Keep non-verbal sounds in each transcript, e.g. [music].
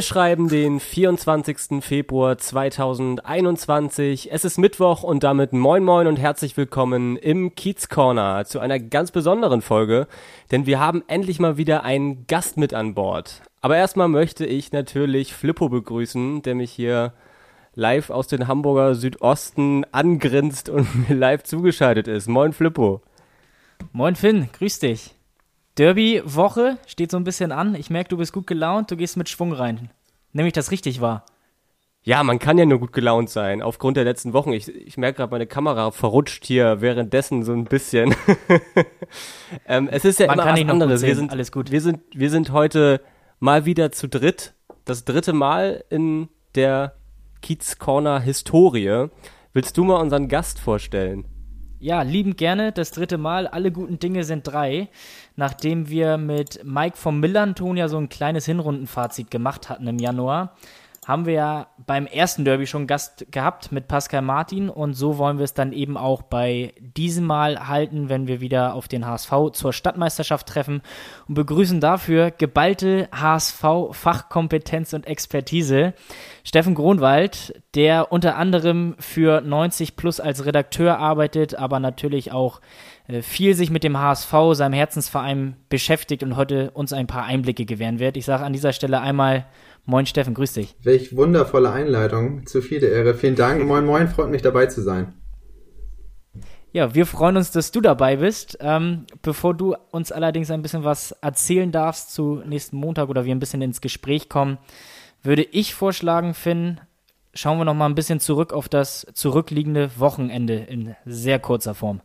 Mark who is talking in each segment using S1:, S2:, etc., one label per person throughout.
S1: Wir schreiben den 24. Februar 2021. Es ist Mittwoch und damit moin moin und herzlich willkommen im Kiez Corner zu einer ganz besonderen Folge, denn wir haben endlich mal wieder einen Gast mit an Bord. Aber erstmal möchte ich natürlich Flippo begrüßen, der mich hier live aus dem Hamburger Südosten angrinst und [laughs] mir live zugeschaltet ist. Moin Flippo.
S2: Moin Finn, grüß dich. Derby-Woche steht so ein bisschen an. Ich merke, du bist gut gelaunt, du gehst mit Schwung rein. Nämlich das richtig war.
S1: Ja, man kann ja nur gut gelaunt sein, aufgrund der letzten Wochen. Ich, ich merke gerade, meine Kamera verrutscht hier währenddessen so ein bisschen. [laughs] ähm, es ist ja
S2: Man
S1: immer
S2: kann
S1: was anderes. Wir sind,
S2: Alles gut.
S1: Wir sind, wir sind heute mal wieder zu dritt. Das dritte Mal in der Kiez Corner Historie. Willst du mal unseren Gast vorstellen?
S2: Ja, liebend gerne. Das dritte Mal. Alle guten Dinge sind drei. Nachdem wir mit Mike vom Millanton ja so ein kleines Hinrundenfazit gemacht hatten im Januar, haben wir ja beim ersten Derby schon Gast gehabt mit Pascal Martin und so wollen wir es dann eben auch bei diesem Mal halten, wenn wir wieder auf den HSV zur Stadtmeisterschaft treffen und begrüßen dafür geballte HSV-Fachkompetenz und Expertise. Steffen Gronwald, der unter anderem für 90 Plus als Redakteur arbeitet, aber natürlich auch viel sich mit dem HSV, seinem Herzensverein, beschäftigt und heute uns ein paar Einblicke gewähren wird. Ich sage an dieser Stelle einmal Moin Steffen, grüß dich.
S3: Welch wundervolle Einleitung. Zu viel der Ehre. Vielen Dank. [laughs] Moin, moin. Freut mich dabei zu sein.
S2: Ja, wir freuen uns, dass du dabei bist. Ähm, bevor du uns allerdings ein bisschen was erzählen darfst zu nächsten Montag oder wir ein bisschen ins Gespräch kommen, würde ich vorschlagen, Finn, schauen wir noch mal ein bisschen zurück auf das zurückliegende Wochenende in sehr kurzer Form.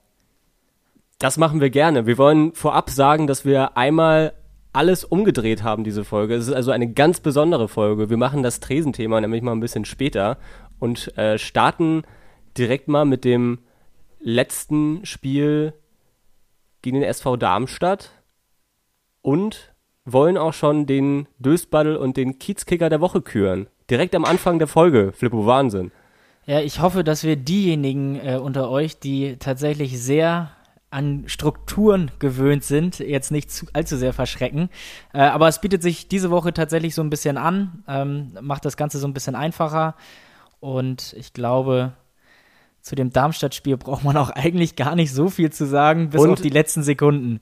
S1: Das machen wir gerne. Wir wollen vorab sagen, dass wir einmal alles umgedreht haben, diese Folge. Es ist also eine ganz besondere Folge. Wir machen das Tresenthema nämlich mal ein bisschen später und äh, starten direkt mal mit dem letzten Spiel gegen den SV Darmstadt und wollen auch schon den Dösbaddel und den Kiezkicker der Woche küren. Direkt am Anfang der Folge. Flippo, Wahnsinn.
S2: Ja, ich hoffe, dass wir diejenigen äh, unter euch, die tatsächlich sehr an Strukturen gewöhnt sind, jetzt nicht zu, allzu sehr verschrecken. Äh, aber es bietet sich diese Woche tatsächlich so ein bisschen an, ähm, macht das Ganze so ein bisschen einfacher. Und ich glaube, zu dem Darmstadt-Spiel braucht man auch eigentlich gar nicht so viel zu sagen, bis
S1: Und-
S2: auf die letzten Sekunden.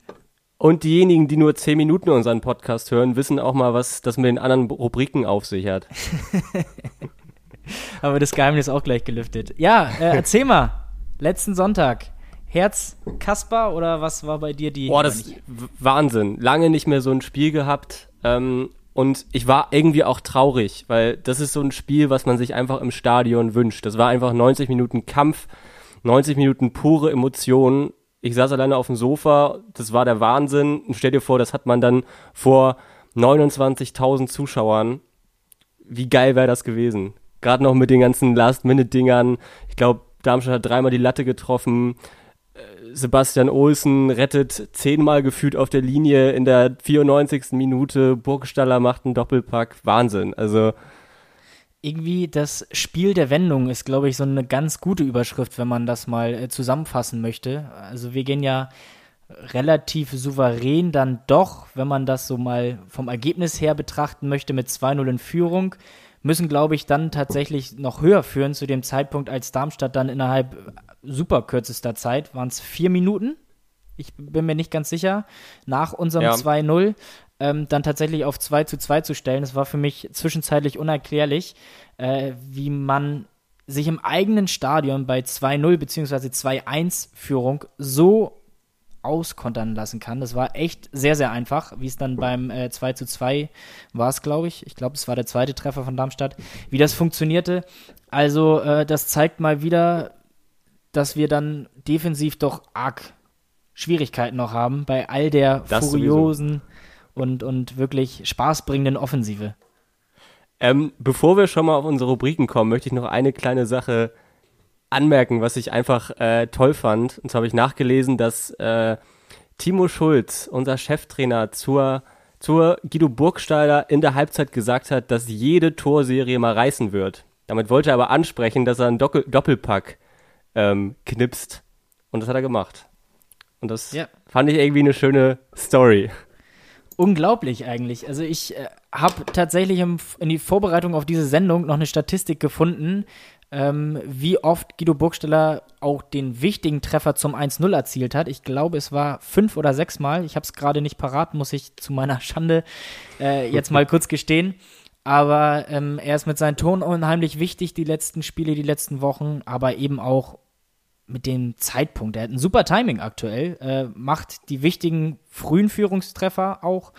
S1: Und diejenigen, die nur 10 Minuten unseren Podcast hören, wissen auch mal, was das mit den anderen Rubriken auf sich hat. [laughs]
S2: Aber das Geheimnis auch gleich gelüftet. Ja, äh, erzähl mal. Letzten Sonntag. Herz Kasper oder was war bei dir die?
S1: Boah, das ist Wahnsinn. Lange nicht mehr so ein Spiel gehabt. Ähm, und ich war irgendwie auch traurig, weil das ist so ein Spiel, was man sich einfach im Stadion wünscht. Das war einfach 90 Minuten Kampf, 90 Minuten pure Emotionen. Ich saß alleine auf dem Sofa, das war der Wahnsinn. Und stell dir vor, das hat man dann vor 29.000 Zuschauern. Wie geil wäre das gewesen? Gerade noch mit den ganzen Last-Minute-Dingern. Ich glaube, Darmstadt hat dreimal die Latte getroffen. Sebastian Olsen rettet zehnmal gefühlt auf der Linie in der 94. Minute. Burgstaller macht einen Doppelpack. Wahnsinn. Also,
S2: Irgendwie das Spiel der Wendung ist, glaube ich, so eine ganz gute Überschrift, wenn man das mal äh, zusammenfassen möchte. Also wir gehen ja relativ souverän dann doch, wenn man das so mal vom Ergebnis her betrachten möchte, mit 2-0 in Führung, müssen, glaube ich, dann tatsächlich noch höher führen zu dem Zeitpunkt, als Darmstadt dann innerhalb super kürzester Zeit, waren es vier Minuten, ich bin mir nicht ganz sicher, nach unserem
S1: Ja.
S2: 2-0 ähm, dann tatsächlich auf 2 zu 2 zu stellen. Das war für mich zwischenzeitlich unerklärlich, äh, wie man sich im eigenen Stadion bei 2-0 bzw. 2-1 Führung so auskontern lassen kann. Das war echt sehr, sehr einfach, wie es dann beim äh, 2 zu 2 war es, glaube ich. Ich glaube, es war der zweite Treffer von Darmstadt, wie das funktionierte. Also, äh, das zeigt mal wieder, dass wir dann defensiv doch arg Schwierigkeiten noch haben bei all der
S1: Das
S2: furiosen und, und wirklich spaßbringenden Offensive.
S1: Ähm, bevor wir schon mal auf unsere Rubriken kommen, möchte ich noch eine kleine Sache anmerken, was ich einfach äh, toll fand. Und zwar habe ich nachgelesen, dass äh, Timo Schulz, unser Cheftrainer, zur, zur Guido Burgstaller in der Halbzeit gesagt hat, dass jede Torserie mal reißen wird. Damit wollte er aber ansprechen, dass er einen Doppel Doppelpack ähm, knipst. Und das hat er gemacht. Und das ja. fand ich irgendwie eine schöne Story.
S2: Unglaublich eigentlich. Also ich äh, habe tatsächlich im, in die Vorbereitung auf diese Sendung noch eine Statistik gefunden, ähm, wie oft Guido Burgsteller auch den wichtigen Treffer zum 1-0 erzielt hat. Ich glaube, es war fünf oder sechs Mal. Ich habe es gerade nicht parat, muss ich zu meiner Schande äh, jetzt mal kurz gestehen. Aber ähm, er ist mit seinen Toren unheimlich wichtig, die letzten Spiele, die letzten Wochen, aber eben auch mit dem Zeitpunkt. Er hat ein super Timing aktuell, äh, macht die wichtigen frühen Führungstreffer auch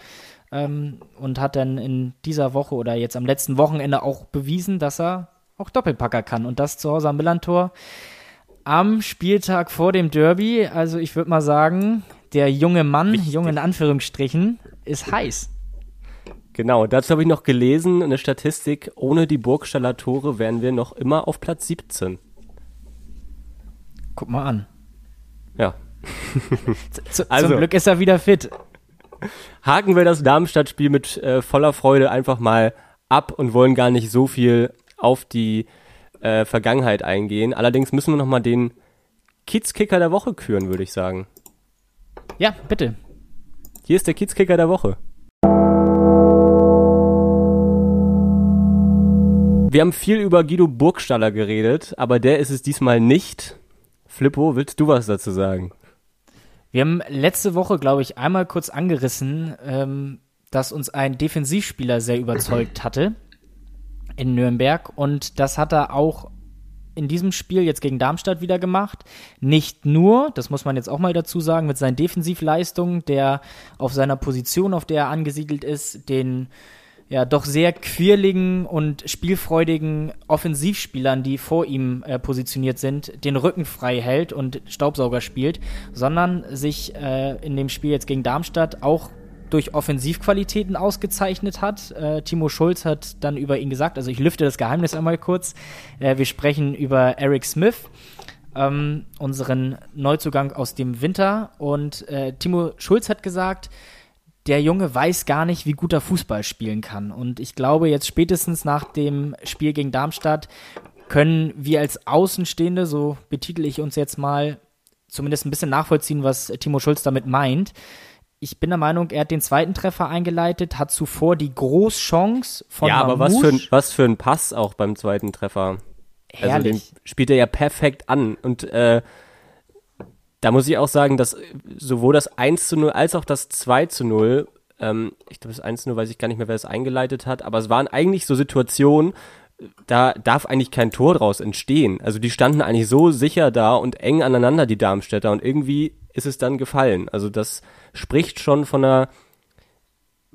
S2: ähm, und hat dann in dieser Woche oder jetzt am letzten Wochenende auch bewiesen, dass er auch Doppelpacker kann. Und das zu Hause am Millantor am Spieltag vor dem Derby. Also ich würde mal sagen, der junge Mann, Richtig. junge in Anführungsstrichen, ist heiß.
S1: Genau, dazu habe ich noch gelesen, eine Statistik, ohne die Burgstaller Tore wären wir noch immer auf Platz 17.
S2: Guck mal an.
S1: Ja.
S2: Z also, zum Glück ist er wieder fit.
S1: Haken wir das Darmstadt-Spiel mit äh, voller Freude einfach mal ab und wollen gar nicht so viel auf die äh, Vergangenheit eingehen. Allerdings müssen wir nochmal den Kiezkicker der Woche küren, würde ich sagen.
S2: Ja, bitte.
S1: Hier ist der Kiezkicker der Woche. Wir haben viel über Guido Burgstaller geredet, aber der ist es diesmal nicht. Flippo, willst du was dazu sagen?
S2: Wir haben letzte Woche, glaube ich, einmal kurz angerissen, ähm, dass uns ein Defensivspieler sehr überzeugt hatte in Nürnberg und das hat er auch in diesem Spiel jetzt gegen Darmstadt wieder gemacht. Nicht nur, das muss man jetzt auch mal dazu sagen, mit seinen Defensivleistungen, der auf seiner Position, auf der er angesiedelt ist, den ja doch sehr quirligen und spielfreudigen Offensivspielern, die vor ihm äh, positioniert sind, den Rücken frei hält und Staubsauger spielt, sondern sich äh, in dem Spiel jetzt gegen Darmstadt auch durch Offensivqualitäten ausgezeichnet hat. Äh, Timo Schulz hat dann über ihn gesagt, also ich lüfte das Geheimnis einmal kurz. Äh, wir sprechen über Eric Smith, ähm, unseren Neuzugang aus dem Winter. Und äh, Timo Schulz hat gesagt, der Junge weiß gar nicht, wie gut er Fußball spielen kann. Und ich glaube, jetzt spätestens nach dem Spiel gegen Darmstadt können wir als Außenstehende, so betitel ich uns jetzt mal, zumindest ein bisschen nachvollziehen, was Timo Schulz damit meint ich bin der Meinung, er hat den zweiten Treffer eingeleitet, hat zuvor die Großchance von
S1: Ja, aber was für, ein, was für ein Pass auch beim zweiten Treffer. Herrlich. Also den spielt er ja perfekt an. Und äh, da muss ich auch sagen, dass sowohl das 1 zu 0 als auch das 2 zu 0, ähm, ich glaube, das 1 zu 0 weiß ich gar nicht mehr, wer es eingeleitet hat, aber es waren eigentlich so Situationen, da darf eigentlich kein Tor draus entstehen. Also die standen eigentlich so sicher da und eng aneinander, die Darmstädter, und irgendwie ist es dann gefallen. Also das spricht schon von einer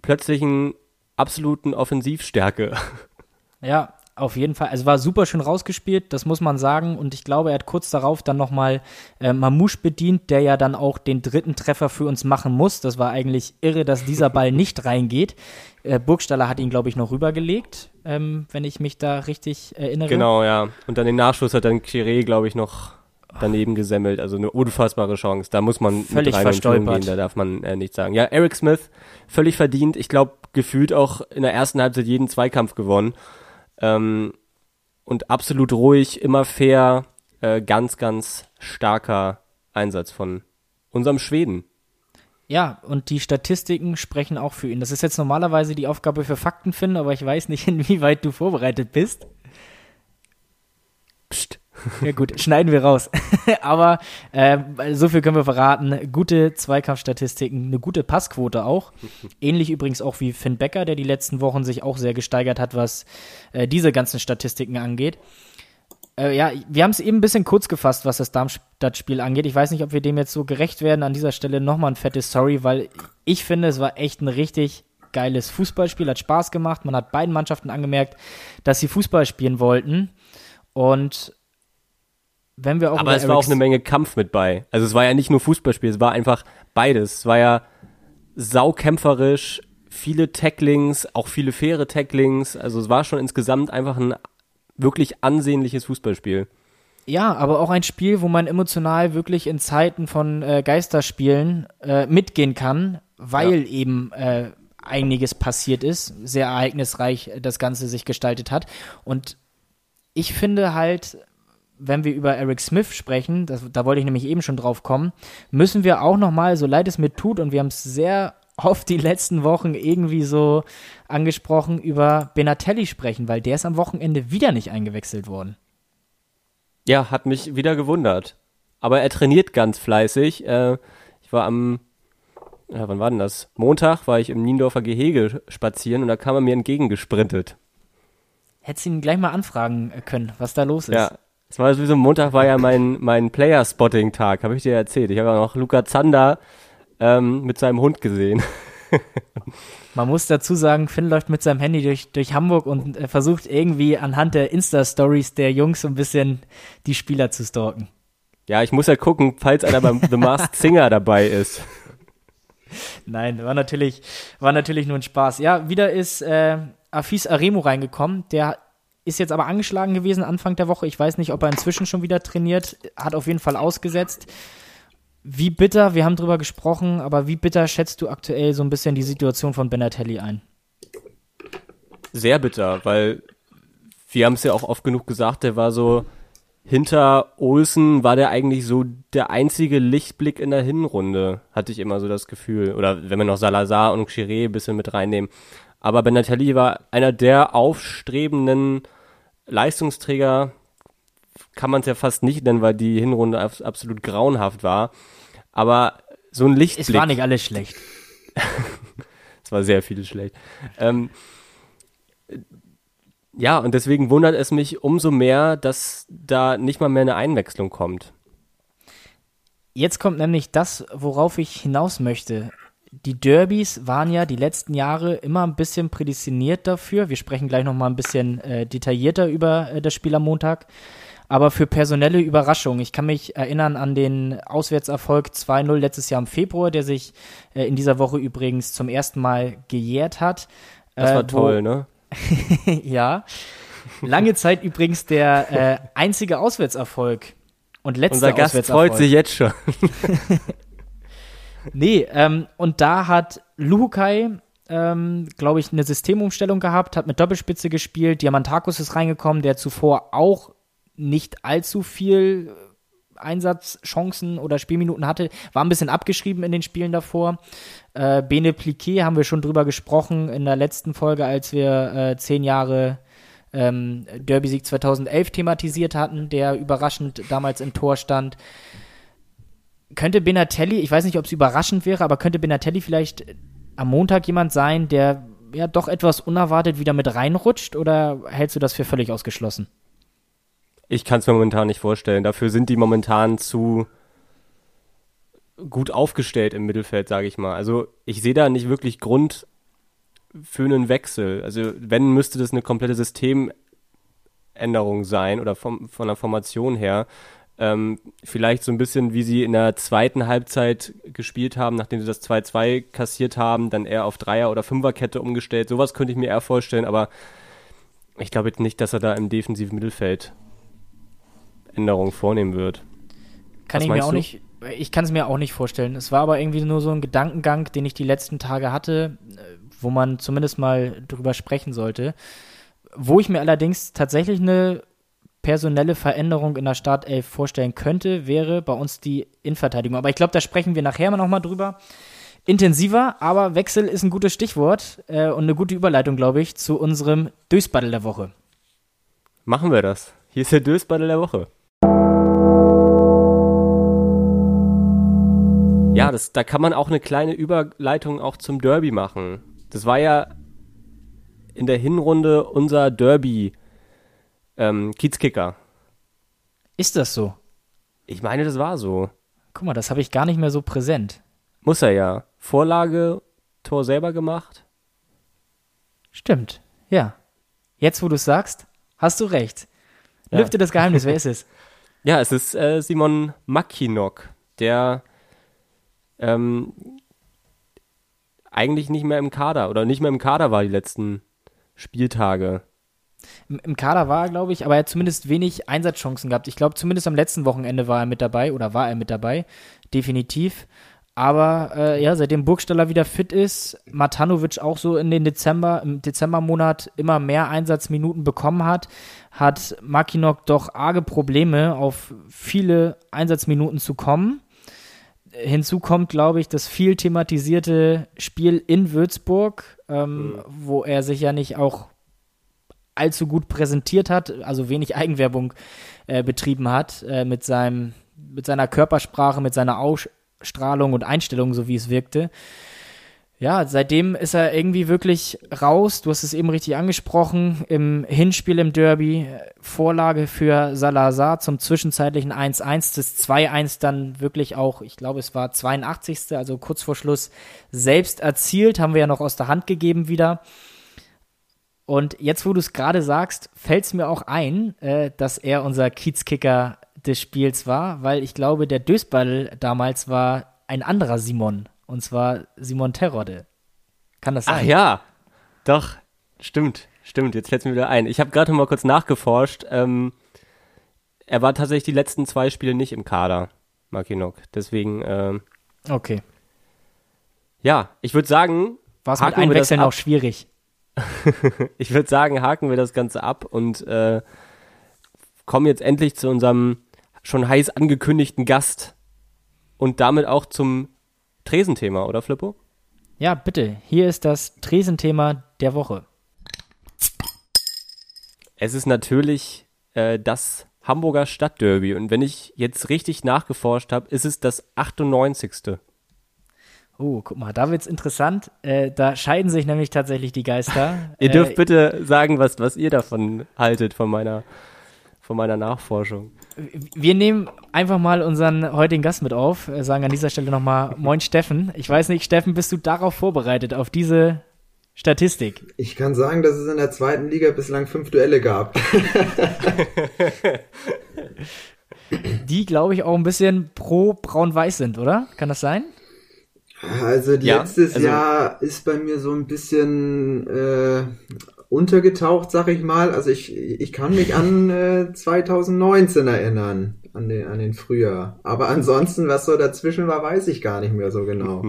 S1: plötzlichen absoluten Offensivstärke. [laughs]
S2: Ja, auf jeden Fall. Also war super schön rausgespielt, das muss man sagen. Und ich glaube, er hat kurz darauf dann nochmal äh, Mamouche bedient, der ja dann auch den dritten Treffer für uns machen muss. Das war eigentlich irre, dass dieser [laughs] Ball nicht reingeht. Äh, Burgstaller hat ihn, glaube ich, noch rübergelegt, ähm, wenn ich mich da richtig erinnere.
S1: Genau, ja. Und dann den Nachschuss hat dann Chiré, glaube ich, noch daneben gesemmelt. Also eine unfassbare Chance. Da muss man
S2: völlig mit rein verstolpert.
S1: gehen, da darf man äh, nichts sagen. Ja, Eric Smith, völlig verdient. Ich glaube, gefühlt auch in der ersten Halbzeit jeden Zweikampf gewonnen. Ähm, und absolut ruhig, immer fair. Äh, ganz, ganz starker Einsatz von unserem Schweden.
S2: Ja, und die Statistiken sprechen auch für ihn. Das ist jetzt normalerweise die Aufgabe für Fakten finden, aber ich weiß nicht, [laughs] inwieweit du vorbereitet bist. Psst. [laughs] Ja gut, schneiden wir raus. [laughs] Aber äh, so viel können wir verraten. Gute Zweikampfstatistiken, eine gute Passquote auch. Ähnlich übrigens auch wie Finn Becker, der die letzten Wochen sich auch sehr gesteigert hat, was äh, diese ganzen Statistiken angeht. Äh, ja, wir haben es eben ein bisschen kurz gefasst, was das Darmstadt-Spiel angeht. Ich weiß nicht, ob wir dem jetzt so gerecht werden. An dieser Stelle nochmal ein fettes Sorry, weil ich finde, es war echt ein richtig geiles Fußballspiel, hat Spaß gemacht. Man hat beiden Mannschaften angemerkt, dass sie Fußball spielen wollten. Und wenn wir auch
S1: Aber es war auch eine Menge Kampf mit bei. Also es war ja nicht nur Fußballspiel, es war einfach beides. Es war ja saukämpferisch, viele Tacklings, auch viele faire Tacklings. Also es war schon insgesamt einfach ein wirklich ansehnliches Fußballspiel.
S2: Ja, aber auch ein Spiel, wo man emotional wirklich in Zeiten von äh, Geisterspielen äh, mitgehen kann, weil ja. eben äh, einiges passiert ist, sehr ereignisreich das Ganze sich gestaltet hat. Und ich finde halt, wenn wir über Eric Smith sprechen, das, da wollte ich nämlich eben schon drauf kommen, müssen wir auch nochmal, so leid es mir tut, und wir haben es sehr [laughs] oft die letzten Wochen irgendwie so angesprochen, über Benatelli sprechen, weil der ist am Wochenende wieder nicht eingewechselt worden.
S1: Ja, hat mich wieder gewundert. Aber er trainiert ganz fleißig. Äh, ich war am, ja, wann war denn das? Montag war ich im Niendorfer Gehege spazieren und da kam er mir entgegengesprintet.
S2: Hättest ihn gleich mal anfragen können, was da los ist.
S1: Ja, es war sowieso Montag war ja mein, mein Player-Spotting-Tag, habe ich dir erzählt. Ich habe auch noch Luca Zander ähm, mit seinem Hund gesehen. [laughs]
S2: Man muss dazu sagen, Finn läuft mit seinem Handy durch, durch Hamburg und äh, versucht irgendwie anhand der Insta-Stories der Jungs so ein bisschen die Spieler zu stalken.
S1: Ja, ich muss ja gucken, falls einer beim The Masked Singer dabei ist. [laughs]
S2: Nein, war natürlich, war natürlich nur ein Spaß. Ja, wieder ist äh, Afis Aremo reingekommen. Der ist jetzt aber angeschlagen gewesen Anfang der Woche. Ich weiß nicht, ob er inzwischen schon wieder trainiert. Hat auf jeden Fall ausgesetzt. Wie bitter, wir haben drüber gesprochen, aber wie bitter schätzt du aktuell so ein bisschen die Situation von Benatelli ein?
S1: Sehr bitter, weil wir haben es ja auch oft genug gesagt, der war so hinter Olsen war der eigentlich so der einzige Lichtblick in der Hinrunde, hatte ich immer so das Gefühl. Oder wenn wir noch Salazar und Chiré ein bisschen mit reinnehmen. Aber Benatelli war einer der aufstrebenden Leistungsträger kann man es ja fast nicht nennen, weil die Hinrunde absolut grauenhaft war. Aber so ein Lichtblick.
S2: Es war nicht alles schlecht. [laughs]
S1: es war sehr viel schlecht. Ähm, ja, und deswegen wundert es mich umso mehr, dass da nicht mal mehr eine Einwechslung kommt.
S2: Jetzt kommt nämlich das, worauf ich hinaus möchte. Die Derbys waren ja die letzten Jahre immer ein bisschen prädestiniert dafür. Wir sprechen gleich noch mal ein bisschen äh, detaillierter über äh, das Spiel am Montag aber für personelle Überraschungen. Ich kann mich erinnern an den Auswärtserfolg 2-0 letztes Jahr im Februar, der sich äh, in dieser Woche übrigens zum ersten Mal gejährt hat.
S1: Das war äh, toll, ne? [laughs]
S2: ja. Lange Zeit übrigens der äh, einzige Auswärtserfolg und letzter
S1: Unser Gast freut sich jetzt schon. [laughs]
S2: nee, ähm, und da hat Luhukai ähm, glaube ich, eine Systemumstellung gehabt, hat mit Doppelspitze gespielt. Diamantakus ist reingekommen, der zuvor auch nicht allzu viel Einsatzchancen oder Spielminuten hatte, war ein bisschen abgeschrieben in den Spielen davor. Äh, Bene Pliquet haben wir schon drüber gesprochen in der letzten Folge, als wir äh, zehn Jahre ähm, Derby-Sieg 2011 thematisiert hatten, der überraschend damals im Tor stand. Könnte Benatelli, ich weiß nicht, ob es überraschend wäre, aber könnte Benatelli vielleicht am Montag jemand sein, der ja doch etwas unerwartet wieder mit reinrutscht oder hältst du das für völlig ausgeschlossen?
S1: Ich kann es mir momentan nicht vorstellen. Dafür sind die momentan zu gut aufgestellt im Mittelfeld, sage ich mal. Also ich sehe da nicht wirklich Grund für einen Wechsel. Also wenn, müsste das eine komplette Systemänderung sein oder vom, von der Formation her. Ähm, vielleicht so ein bisschen, wie sie in der zweiten Halbzeit gespielt haben, nachdem sie das 2-2 kassiert haben, dann eher auf Dreier- oder Fünferkette umgestellt. Sowas könnte ich mir eher vorstellen, aber ich glaube nicht, dass er da im defensiven Mittelfeld Änderungen vornehmen wird.
S2: Kann Was ich mir auch du? nicht, ich kann es mir auch nicht vorstellen. Es war aber irgendwie nur so ein Gedankengang, den ich die letzten Tage hatte, wo man zumindest mal drüber sprechen sollte. Wo ich mir allerdings tatsächlich eine personelle Veränderung in der Startelf vorstellen könnte, wäre bei uns die Innenverteidigung. Aber ich glaube, da sprechen wir nachher mal drüber. Intensiver, aber Wechsel ist ein gutes Stichwort äh, und eine gute Überleitung, glaube ich, zu unserem Dösbattle der Woche.
S1: Machen wir das. Hier ist der Dösbattle der Woche. Ja, das, da kann man auch eine kleine Überleitung auch zum Derby machen. Das war ja in der Hinrunde unser Derby ähm, Kiezkicker.
S2: Ist das so?
S1: Ich meine, das war so.
S2: Guck mal, das habe ich gar nicht mehr so präsent.
S1: Muss er ja. Vorlage, Tor selber gemacht.
S2: Stimmt, ja. Jetzt, wo du es sagst, hast du recht. Ja. Lüfte das Geheimnis, wer ist es? [laughs]
S1: Ja, es ist äh, Simon Mackinock, der ähm, eigentlich nicht mehr im Kader oder nicht mehr im Kader war die letzten Spieltage.
S2: Im, Im, Kader war er, glaube ich, aber er hat zumindest wenig Einsatzchancen gehabt. Ich glaube, zumindest am letzten Wochenende war er mit dabei oder war er mit dabei. Definitiv. Aber äh, ja, seitdem Burgstaller wieder fit ist, Matanovic auch so in den Dezember, im Dezembermonat immer mehr Einsatzminuten bekommen hat, hat Makinok doch arge Probleme, auf viele Einsatzminuten zu kommen. Hinzu kommt, glaube ich, das viel thematisierte Spiel in Würzburg, ähm, mhm. wo er sich ja nicht auch allzu gut präsentiert hat, also wenig Eigenwerbung äh, betrieben hat äh, mit seinem mit seiner Körpersprache, mit seiner Ausstrahlung und Einstellung, so wie es wirkte. Ja, seitdem ist er irgendwie wirklich raus. Du hast es eben richtig angesprochen. Im Hinspiel im Derby Vorlage für Salazar zum zwischenzeitlichen 1-1, das 2-1 dann wirklich auch, ich glaube, es war 82. also kurz vor Schluss selbst erzielt, haben wir ja noch aus der Hand gegeben wieder. Und jetzt, wo du es gerade sagst, fällt es mir auch ein, äh, dass er unser Kiezkicker des Spiels war, weil ich glaube, der Dösball damals war ein anderer Simon. Und zwar Simon Terrode. Kann das sein?
S1: Ach ja, doch, stimmt, stimmt. Jetzt fällt es mir wieder ein. Ich habe gerade mal kurz nachgeforscht. Ähm, er war tatsächlich die letzten zwei Spiele nicht im Kader, Makinok. Deswegen. Ähm,
S2: okay.
S1: Ja, ich würde sagen.
S2: War es mit Einwechseln auch schwierig? [laughs]
S1: ich würde sagen, haken wir das Ganze ab und äh, kommen jetzt endlich zu unserem schon heiß angekündigten Gast und damit auch zum Tresenthema, oder Flippo?
S2: Ja, bitte. Hier ist das Tresenthema der Woche.
S1: Es ist natürlich äh, das Hamburger Stadtderby und wenn ich jetzt richtig nachgeforscht habe, ist es das 98.
S2: Oh, guck mal, da wird's interessant. Äh, da scheiden sich nämlich tatsächlich die Geister. [laughs]
S1: ihr dürft äh, bitte sagen, was, was ihr davon haltet, von meiner, von meiner Nachforschung.
S2: Wir nehmen einfach mal unseren heutigen Gast mit auf, äh, sagen an dieser Stelle nochmal Moin Steffen. Ich weiß nicht, Steffen, bist du darauf vorbereitet, auf diese Statistik?
S3: Ich kann sagen, dass es in der zweiten Liga bislang fünf Duelle gab. [laughs]
S2: Die, glaube ich, auch ein bisschen pro Braun-Weiß sind, oder? Kann das sein?
S3: Also ja, letztes also, Jahr ist bei mir so ein bisschen äh, untergetaucht, sag ich mal. Also ich, ich kann mich an äh, 2019 erinnern, an den, an den Frühjahr. Aber ansonsten, was so dazwischen war, weiß ich gar nicht mehr so genau.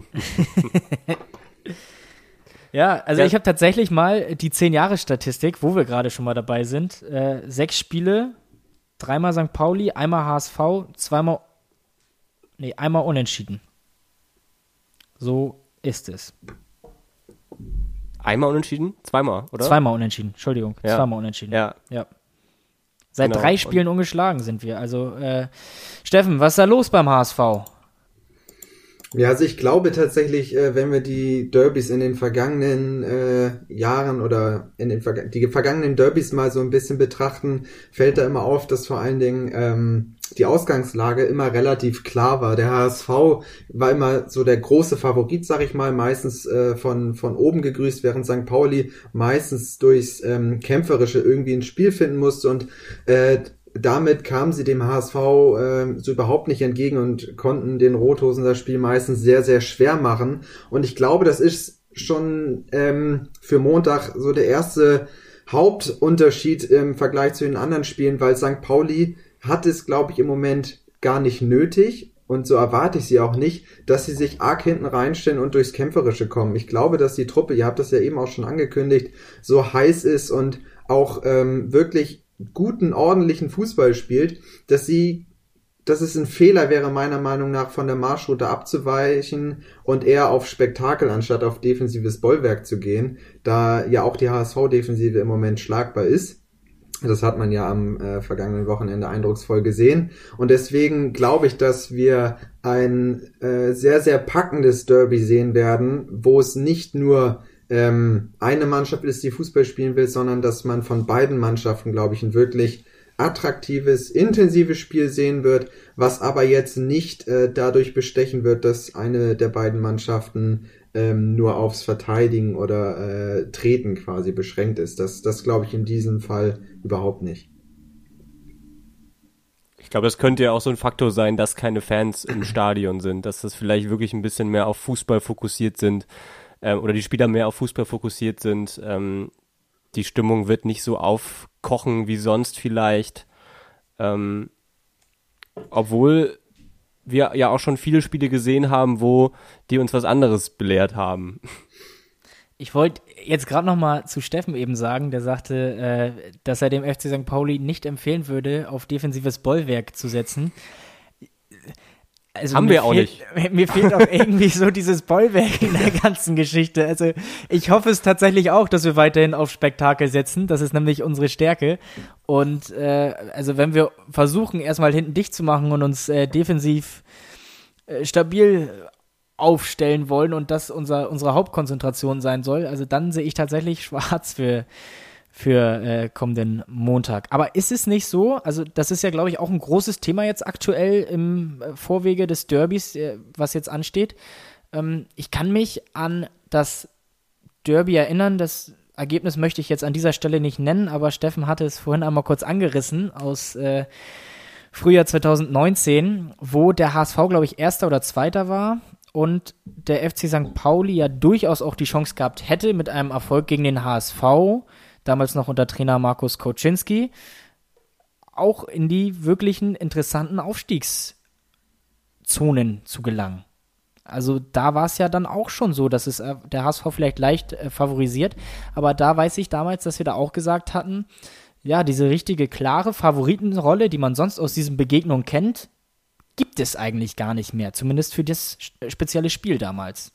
S3: [laughs]
S2: ja, also ja. ich habe tatsächlich mal die 10-Jahre-Statistik, wo wir gerade schon mal dabei sind. Äh, sechs Spiele, dreimal St. Pauli, einmal HSV, zweimal, nee, einmal unentschieden. So ist es.
S1: Einmal unentschieden? Zweimal, oder?
S2: Zweimal unentschieden, Entschuldigung. Ja. Zweimal unentschieden.
S1: Ja.
S2: ja. Seit genau. drei Spielen Und ungeschlagen sind wir. Also, äh, Steffen, was ist da los beim HSV?
S3: Ja, also ich glaube tatsächlich, äh, wenn wir die Derbys in den vergangenen äh, Jahren oder in den Verga die vergangenen Derbys mal so ein bisschen betrachten, fällt da immer auf, dass vor allen Dingen ähm, die Ausgangslage immer relativ klar war. Der HSV war immer so der große Favorit, sag ich mal, meistens äh, von, von oben gegrüßt, während St. Pauli meistens durchs ähm, Kämpferische irgendwie ein Spiel finden musste und äh, damit kamen sie dem HSV äh, so überhaupt nicht entgegen und konnten den Rothosen das Spiel meistens sehr, sehr schwer machen. Und ich glaube, das ist schon ähm, für Montag so der erste Hauptunterschied im Vergleich zu den anderen Spielen, weil St. Pauli hat es, glaube ich, im Moment gar nicht nötig. Und so erwarte ich sie auch nicht, dass sie sich arg hinten reinstellen und durchs Kämpferische kommen. Ich glaube, dass die Truppe, ihr habt das ja eben auch schon angekündigt, so heiß ist und auch ähm, wirklich guten, ordentlichen Fußball spielt, dass sie, dass es ein Fehler wäre, meiner Meinung nach, von der Marschroute abzuweichen und eher auf Spektakel anstatt auf defensives Bollwerk zu gehen, da ja auch die HSV-Defensive im Moment schlagbar ist. Das hat man ja am äh, vergangenen Wochenende eindrucksvoll gesehen. Und deswegen glaube ich, dass wir ein äh, sehr, sehr packendes Derby sehen werden, wo es nicht nur ähm, eine Mannschaft ist, die Fußball spielen will, sondern dass man von beiden Mannschaften, glaube ich, ein wirklich attraktives, intensives Spiel sehen wird, was aber jetzt nicht äh, dadurch bestechen wird, dass eine der beiden Mannschaften ähm, nur aufs Verteidigen oder äh, Treten quasi beschränkt ist. Das, das glaube ich in diesem Fall überhaupt nicht.
S1: Ich glaube, das könnte ja auch so ein Faktor sein, dass keine Fans im [clears throat] Stadion sind, dass das vielleicht wirklich ein bisschen mehr auf Fußball fokussiert sind ähm, oder die Spieler mehr auf Fußball fokussiert sind. Ähm, die Stimmung wird nicht so aufkochen wie sonst vielleicht. Ähm, obwohl wir ja auch schon viele Spiele gesehen haben, wo die uns was anderes belehrt haben.
S2: Ich wollte jetzt gerade noch mal zu Steffen eben sagen, der sagte, äh, dass er dem FC St. Pauli nicht empfehlen würde, auf defensives Bollwerk zu setzen.
S1: Also Haben wir auch
S2: fehlt,
S1: nicht. [laughs]
S2: Mir fehlt auch irgendwie so dieses Bollwerk in der ganzen Geschichte. Also ich hoffe es tatsächlich auch, dass wir weiterhin auf Spektakel setzen. Das ist nämlich unsere Stärke. Und äh, also wenn wir versuchen, erstmal hinten dicht zu machen und uns äh, defensiv äh, stabil aufstellen wollen und das unser, unsere Hauptkonzentration sein soll, also dann sehe ich tatsächlich [laughs] schwarz für, für äh, kommenden Montag. Aber ist es nicht so? Also, das ist ja, glaube ich, auch ein großes Thema jetzt aktuell im äh, Vorwege des Derbys, äh, was jetzt ansteht. Ähm, ich kann mich an das Derby erinnern, das Ergebnis möchte ich jetzt an dieser Stelle nicht nennen, aber Steffen hatte es vorhin einmal kurz angerissen aus äh, Frühjahr 2019, wo der HSV, glaube ich, erster oder zweiter war und der FC St. Pauli ja durchaus auch die Chance gehabt hätte mit einem Erfolg gegen den HSV, damals noch unter Trainer Markus Koczynski, auch in die wirklichen interessanten Aufstiegszonen zu gelangen. Also da war es ja dann auch schon so, dass es äh, der HSV vielleicht leicht äh, favorisiert, aber da weiß ich damals, dass wir da auch gesagt hatten, ja, diese richtige klare Favoritenrolle, die man sonst aus diesen Begegnungen kennt, gibt es eigentlich gar nicht mehr, zumindest für das spezielle Spiel damals.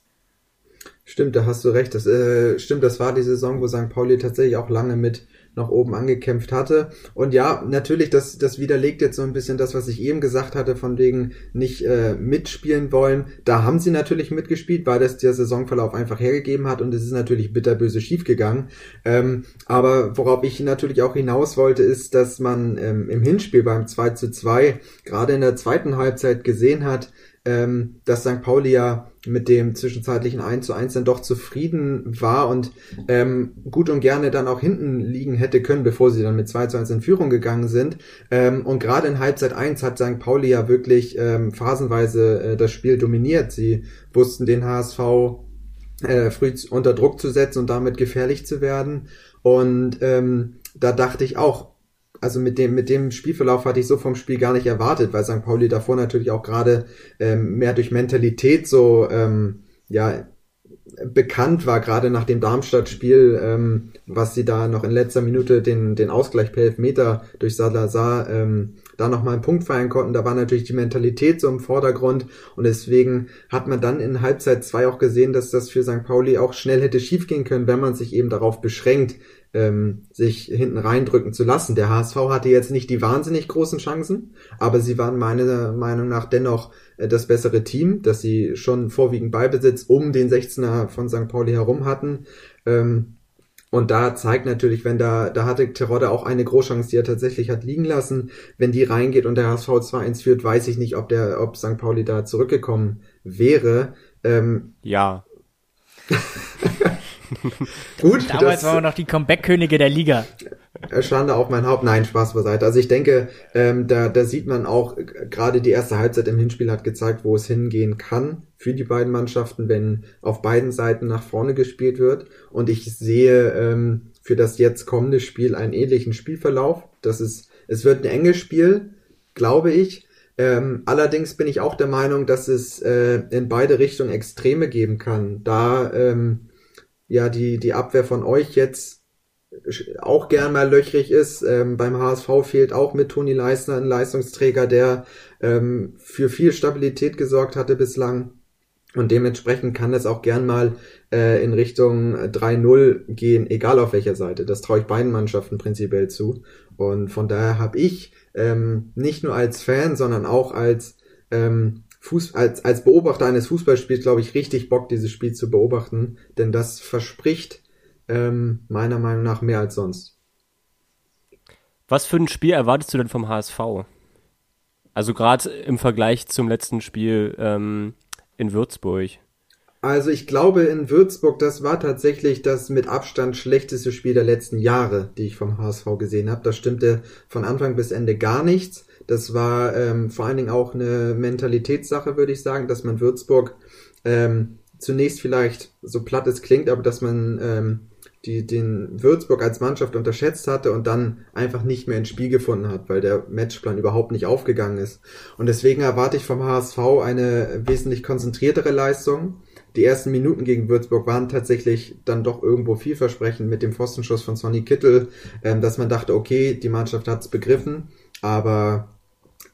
S3: Stimmt, da hast du recht. Das äh, stimmt, das war die Saison, wo St. Pauli tatsächlich auch lange mit nach oben angekämpft hatte. Und ja, natürlich, das, das widerlegt jetzt so ein bisschen das, was ich eben gesagt hatte, von wegen nicht äh, mitspielen wollen. Da haben sie natürlich mitgespielt, weil das der Saisonverlauf einfach hergegeben hat und es ist natürlich bitterböse schiefgegangen. Ähm, aber worauf ich natürlich auch hinaus wollte, ist, dass man ähm, im Hinspiel beim 2 zu 2 gerade in der zweiten Halbzeit gesehen hat, ähm, dass St. Pauli ja mit dem zwischenzeitlichen 1 zu 1 dann doch zufrieden war und ähm, gut und gerne dann auch hinten liegen hätte können, bevor sie dann mit 2 zu 1 in Führung gegangen sind. Ähm, und gerade in Halbzeit 1 hat St. Pauli ja wirklich ähm, phasenweise äh, das Spiel dominiert. Sie wussten den HSV äh, früh unter Druck zu setzen und damit gefährlich zu werden. Und ähm, da dachte ich auch, also mit dem, mit dem Spielverlauf hatte ich so vom Spiel gar nicht erwartet, weil St. Pauli davor natürlich auch gerade ähm, mehr durch Mentalität so ähm, ja bekannt war, gerade nach dem Darmstadt-Spiel, ähm, was sie da noch in letzter Minute den, den Ausgleich per Elfmeter durch Salazar ähm, da nochmal einen Punkt feiern konnten. Da war natürlich die Mentalität so im Vordergrund und deswegen hat man dann in Halbzeit zwei auch gesehen, dass das für St. Pauli auch schnell hätte schiefgehen können, wenn man sich eben darauf beschränkt, ähm, sich hinten reindrücken zu lassen. Der HSV hatte jetzt nicht die wahnsinnig großen Chancen, aber sie waren meiner Meinung nach dennoch äh, das bessere Team, dass sie schon vorwiegend Beibesitz um den 16er von St. Pauli herum hatten. Ähm, und da zeigt natürlich, wenn da, da hatte Terodde auch eine Großchance, die er tatsächlich hat liegen lassen. Wenn die reingeht und der HSV 2-1 führt, weiß ich nicht, ob der, ob St. Pauli da zurückgekommen wäre.
S1: Ähm, ja. [laughs] [laughs]
S2: Gut. Damals waren wir noch die Comeback-Könige der Liga.
S3: Schande auf mein Haupt. Nein, Spaß beiseite. Also ich denke, ähm, da, da sieht man auch, gerade die erste Halbzeit im Hinspiel hat gezeigt, wo es hingehen kann für die beiden Mannschaften, wenn auf beiden Seiten nach vorne gespielt wird. Und ich sehe ähm, für das jetzt kommende Spiel einen ähnlichen Spielverlauf. Das ist, es wird ein enges Spiel, glaube ich. Ähm, allerdings bin ich auch der Meinung, dass es äh, in beide Richtungen Extreme geben kann. Da ähm, ja die, die Abwehr von euch jetzt auch gern mal löchrig ist. Ähm, beim HSV fehlt auch mit Toni Leisner ein Leistungsträger, der ähm, für viel Stabilität gesorgt hatte bislang. Und dementsprechend kann es auch gern mal äh, in Richtung 3-0 gehen, egal auf welcher Seite. Das traue ich beiden Mannschaften prinzipiell zu. Und von daher habe ich ähm, nicht nur als Fan, sondern auch als ähm, Fuß, als, als Beobachter eines Fußballspiels, glaube ich, richtig Bock, dieses Spiel zu beobachten, denn das verspricht ähm, meiner Meinung nach mehr als sonst.
S1: Was für ein Spiel erwartest du denn vom HSV? Also gerade im Vergleich zum letzten Spiel ähm, in Würzburg.
S3: Also ich glaube in Würzburg, das war tatsächlich das mit Abstand schlechteste Spiel der letzten Jahre, die ich vom HSV gesehen habe. Das stimmte von Anfang bis Ende gar nichts. Das war ähm, vor allen Dingen auch eine Mentalitätssache, würde ich sagen, dass man Würzburg ähm, zunächst vielleicht so platt es klingt, aber dass man ähm, die, den Würzburg als Mannschaft unterschätzt hatte und dann einfach nicht mehr ins Spiel gefunden hat, weil der Matchplan überhaupt nicht aufgegangen ist. Und deswegen erwarte ich vom HSV eine wesentlich konzentriertere Leistung. Die ersten Minuten gegen Würzburg waren tatsächlich dann doch irgendwo vielversprechend mit dem Pfostenschuss von Sonny Kittel, ähm, dass man dachte, okay, die Mannschaft hat es begriffen, aber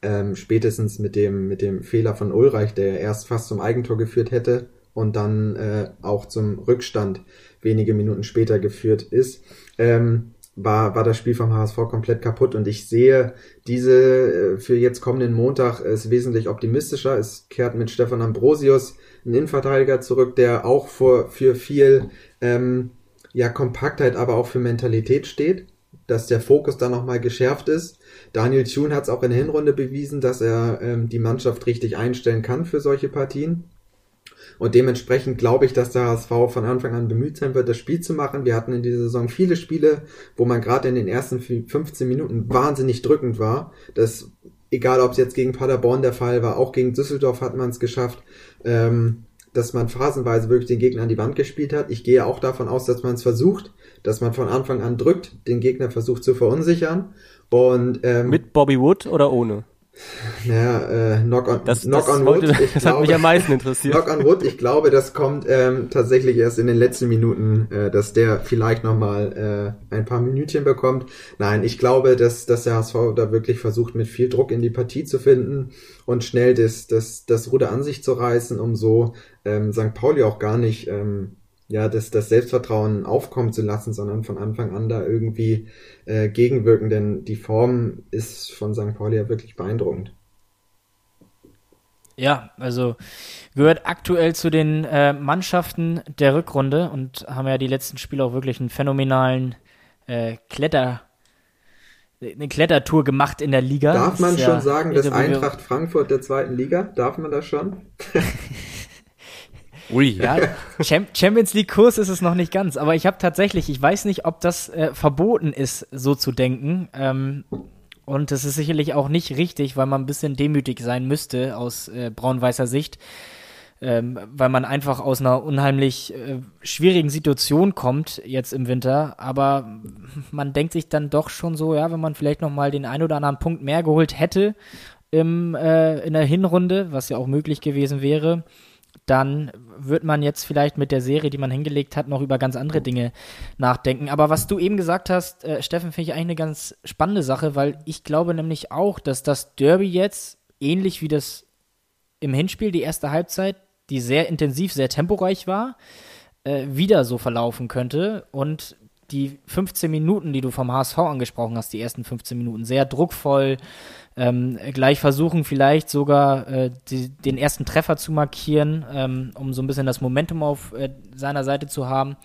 S3: ähm, spätestens mit dem, mit dem Fehler von Ulreich, der erst fast zum Eigentor geführt hätte und dann äh, auch zum Rückstand wenige Minuten später geführt ist, ähm, war, war das Spiel vom HSV komplett kaputt und ich sehe diese äh, für jetzt kommenden Montag ist wesentlich optimistischer. Es kehrt mit Stefan Ambrosius ein Innenverteidiger zurück, der auch vor, für viel ähm, ja, Kompaktheit, aber auch für Mentalität steht, dass der Fokus da nochmal geschärft ist. Daniel Thune hat es auch in der Hinrunde bewiesen, dass er ähm, die Mannschaft richtig einstellen kann für solche Partien. Und dementsprechend glaube ich, dass der HSV von Anfang an bemüht sein wird, das Spiel zu machen. Wir hatten in dieser Saison viele Spiele, wo man gerade in den ersten 15 Minuten wahnsinnig drückend war. Das, egal ob es jetzt gegen Paderborn der Fall war, auch gegen Düsseldorf hat man es geschafft, ähm, dass man phasenweise wirklich den Gegner an die Wand gespielt hat. Ich gehe auch davon aus, dass man es versucht, dass man von Anfang an drückt, den Gegner versucht zu verunsichern. Und,
S1: ähm, Mit Bobby Wood oder ohne?
S3: Naja, äh, Knock on,
S1: das, knock das on Wood. Wollte, das glaube, hat mich am meisten interessiert.
S3: Knock on Wood, ich glaube, das kommt ähm, tatsächlich erst in den letzten Minuten, äh, dass der vielleicht nochmal äh, ein paar Minütchen bekommt. Nein, ich glaube, dass, dass der HSV da wirklich versucht, mit viel Druck in die Partie zu finden und schnell das, das, das Ruder an sich zu reißen, um so ähm, St. Pauli auch gar nicht ähm, ja, das, das Selbstvertrauen aufkommen zu lassen, sondern von Anfang an da irgendwie äh, gegenwirken, denn die Form ist von St. Pauli ja wirklich beeindruckend.
S2: Ja, also gehört aktuell zu den äh, Mannschaften der Rückrunde und haben ja die letzten Spiele auch wirklich einen phänomenalen äh, Kletter, eine Klettertour gemacht in der Liga.
S3: Darf man schon ja, sagen, dass Eintracht Frankfurt der zweiten Liga? Darf man das schon? [laughs]
S2: Ui. Ja, Champions League Kurs ist es noch nicht ganz, aber ich habe tatsächlich, ich weiß nicht, ob das äh, verboten ist, so zu denken. Ähm, und das ist sicherlich auch nicht richtig, weil man ein bisschen demütig sein müsste aus äh, braun-weißer Sicht. Ähm, weil man einfach aus einer unheimlich äh, schwierigen Situation kommt jetzt im Winter. Aber man denkt sich dann doch schon so, ja, wenn man vielleicht noch mal den ein oder anderen Punkt mehr geholt hätte im, äh, in der Hinrunde, was ja auch möglich gewesen wäre, dann wird man jetzt vielleicht mit der Serie, die man hingelegt hat, noch über ganz andere Dinge nachdenken. Aber was du eben gesagt hast, äh, Steffen, finde ich eigentlich eine ganz spannende Sache, weil ich glaube nämlich auch, dass das Derby jetzt, ähnlich wie das im Hinspiel, die erste Halbzeit, die sehr intensiv, sehr temporeich war, äh, wieder so verlaufen könnte und die 15 Minuten, die du vom HSV angesprochen hast, die ersten 15 Minuten, sehr druckvoll, ähm, gleich versuchen, vielleicht sogar äh, die, den ersten Treffer zu markieren, ähm, um so ein bisschen das Momentum auf äh, seiner Seite zu haben.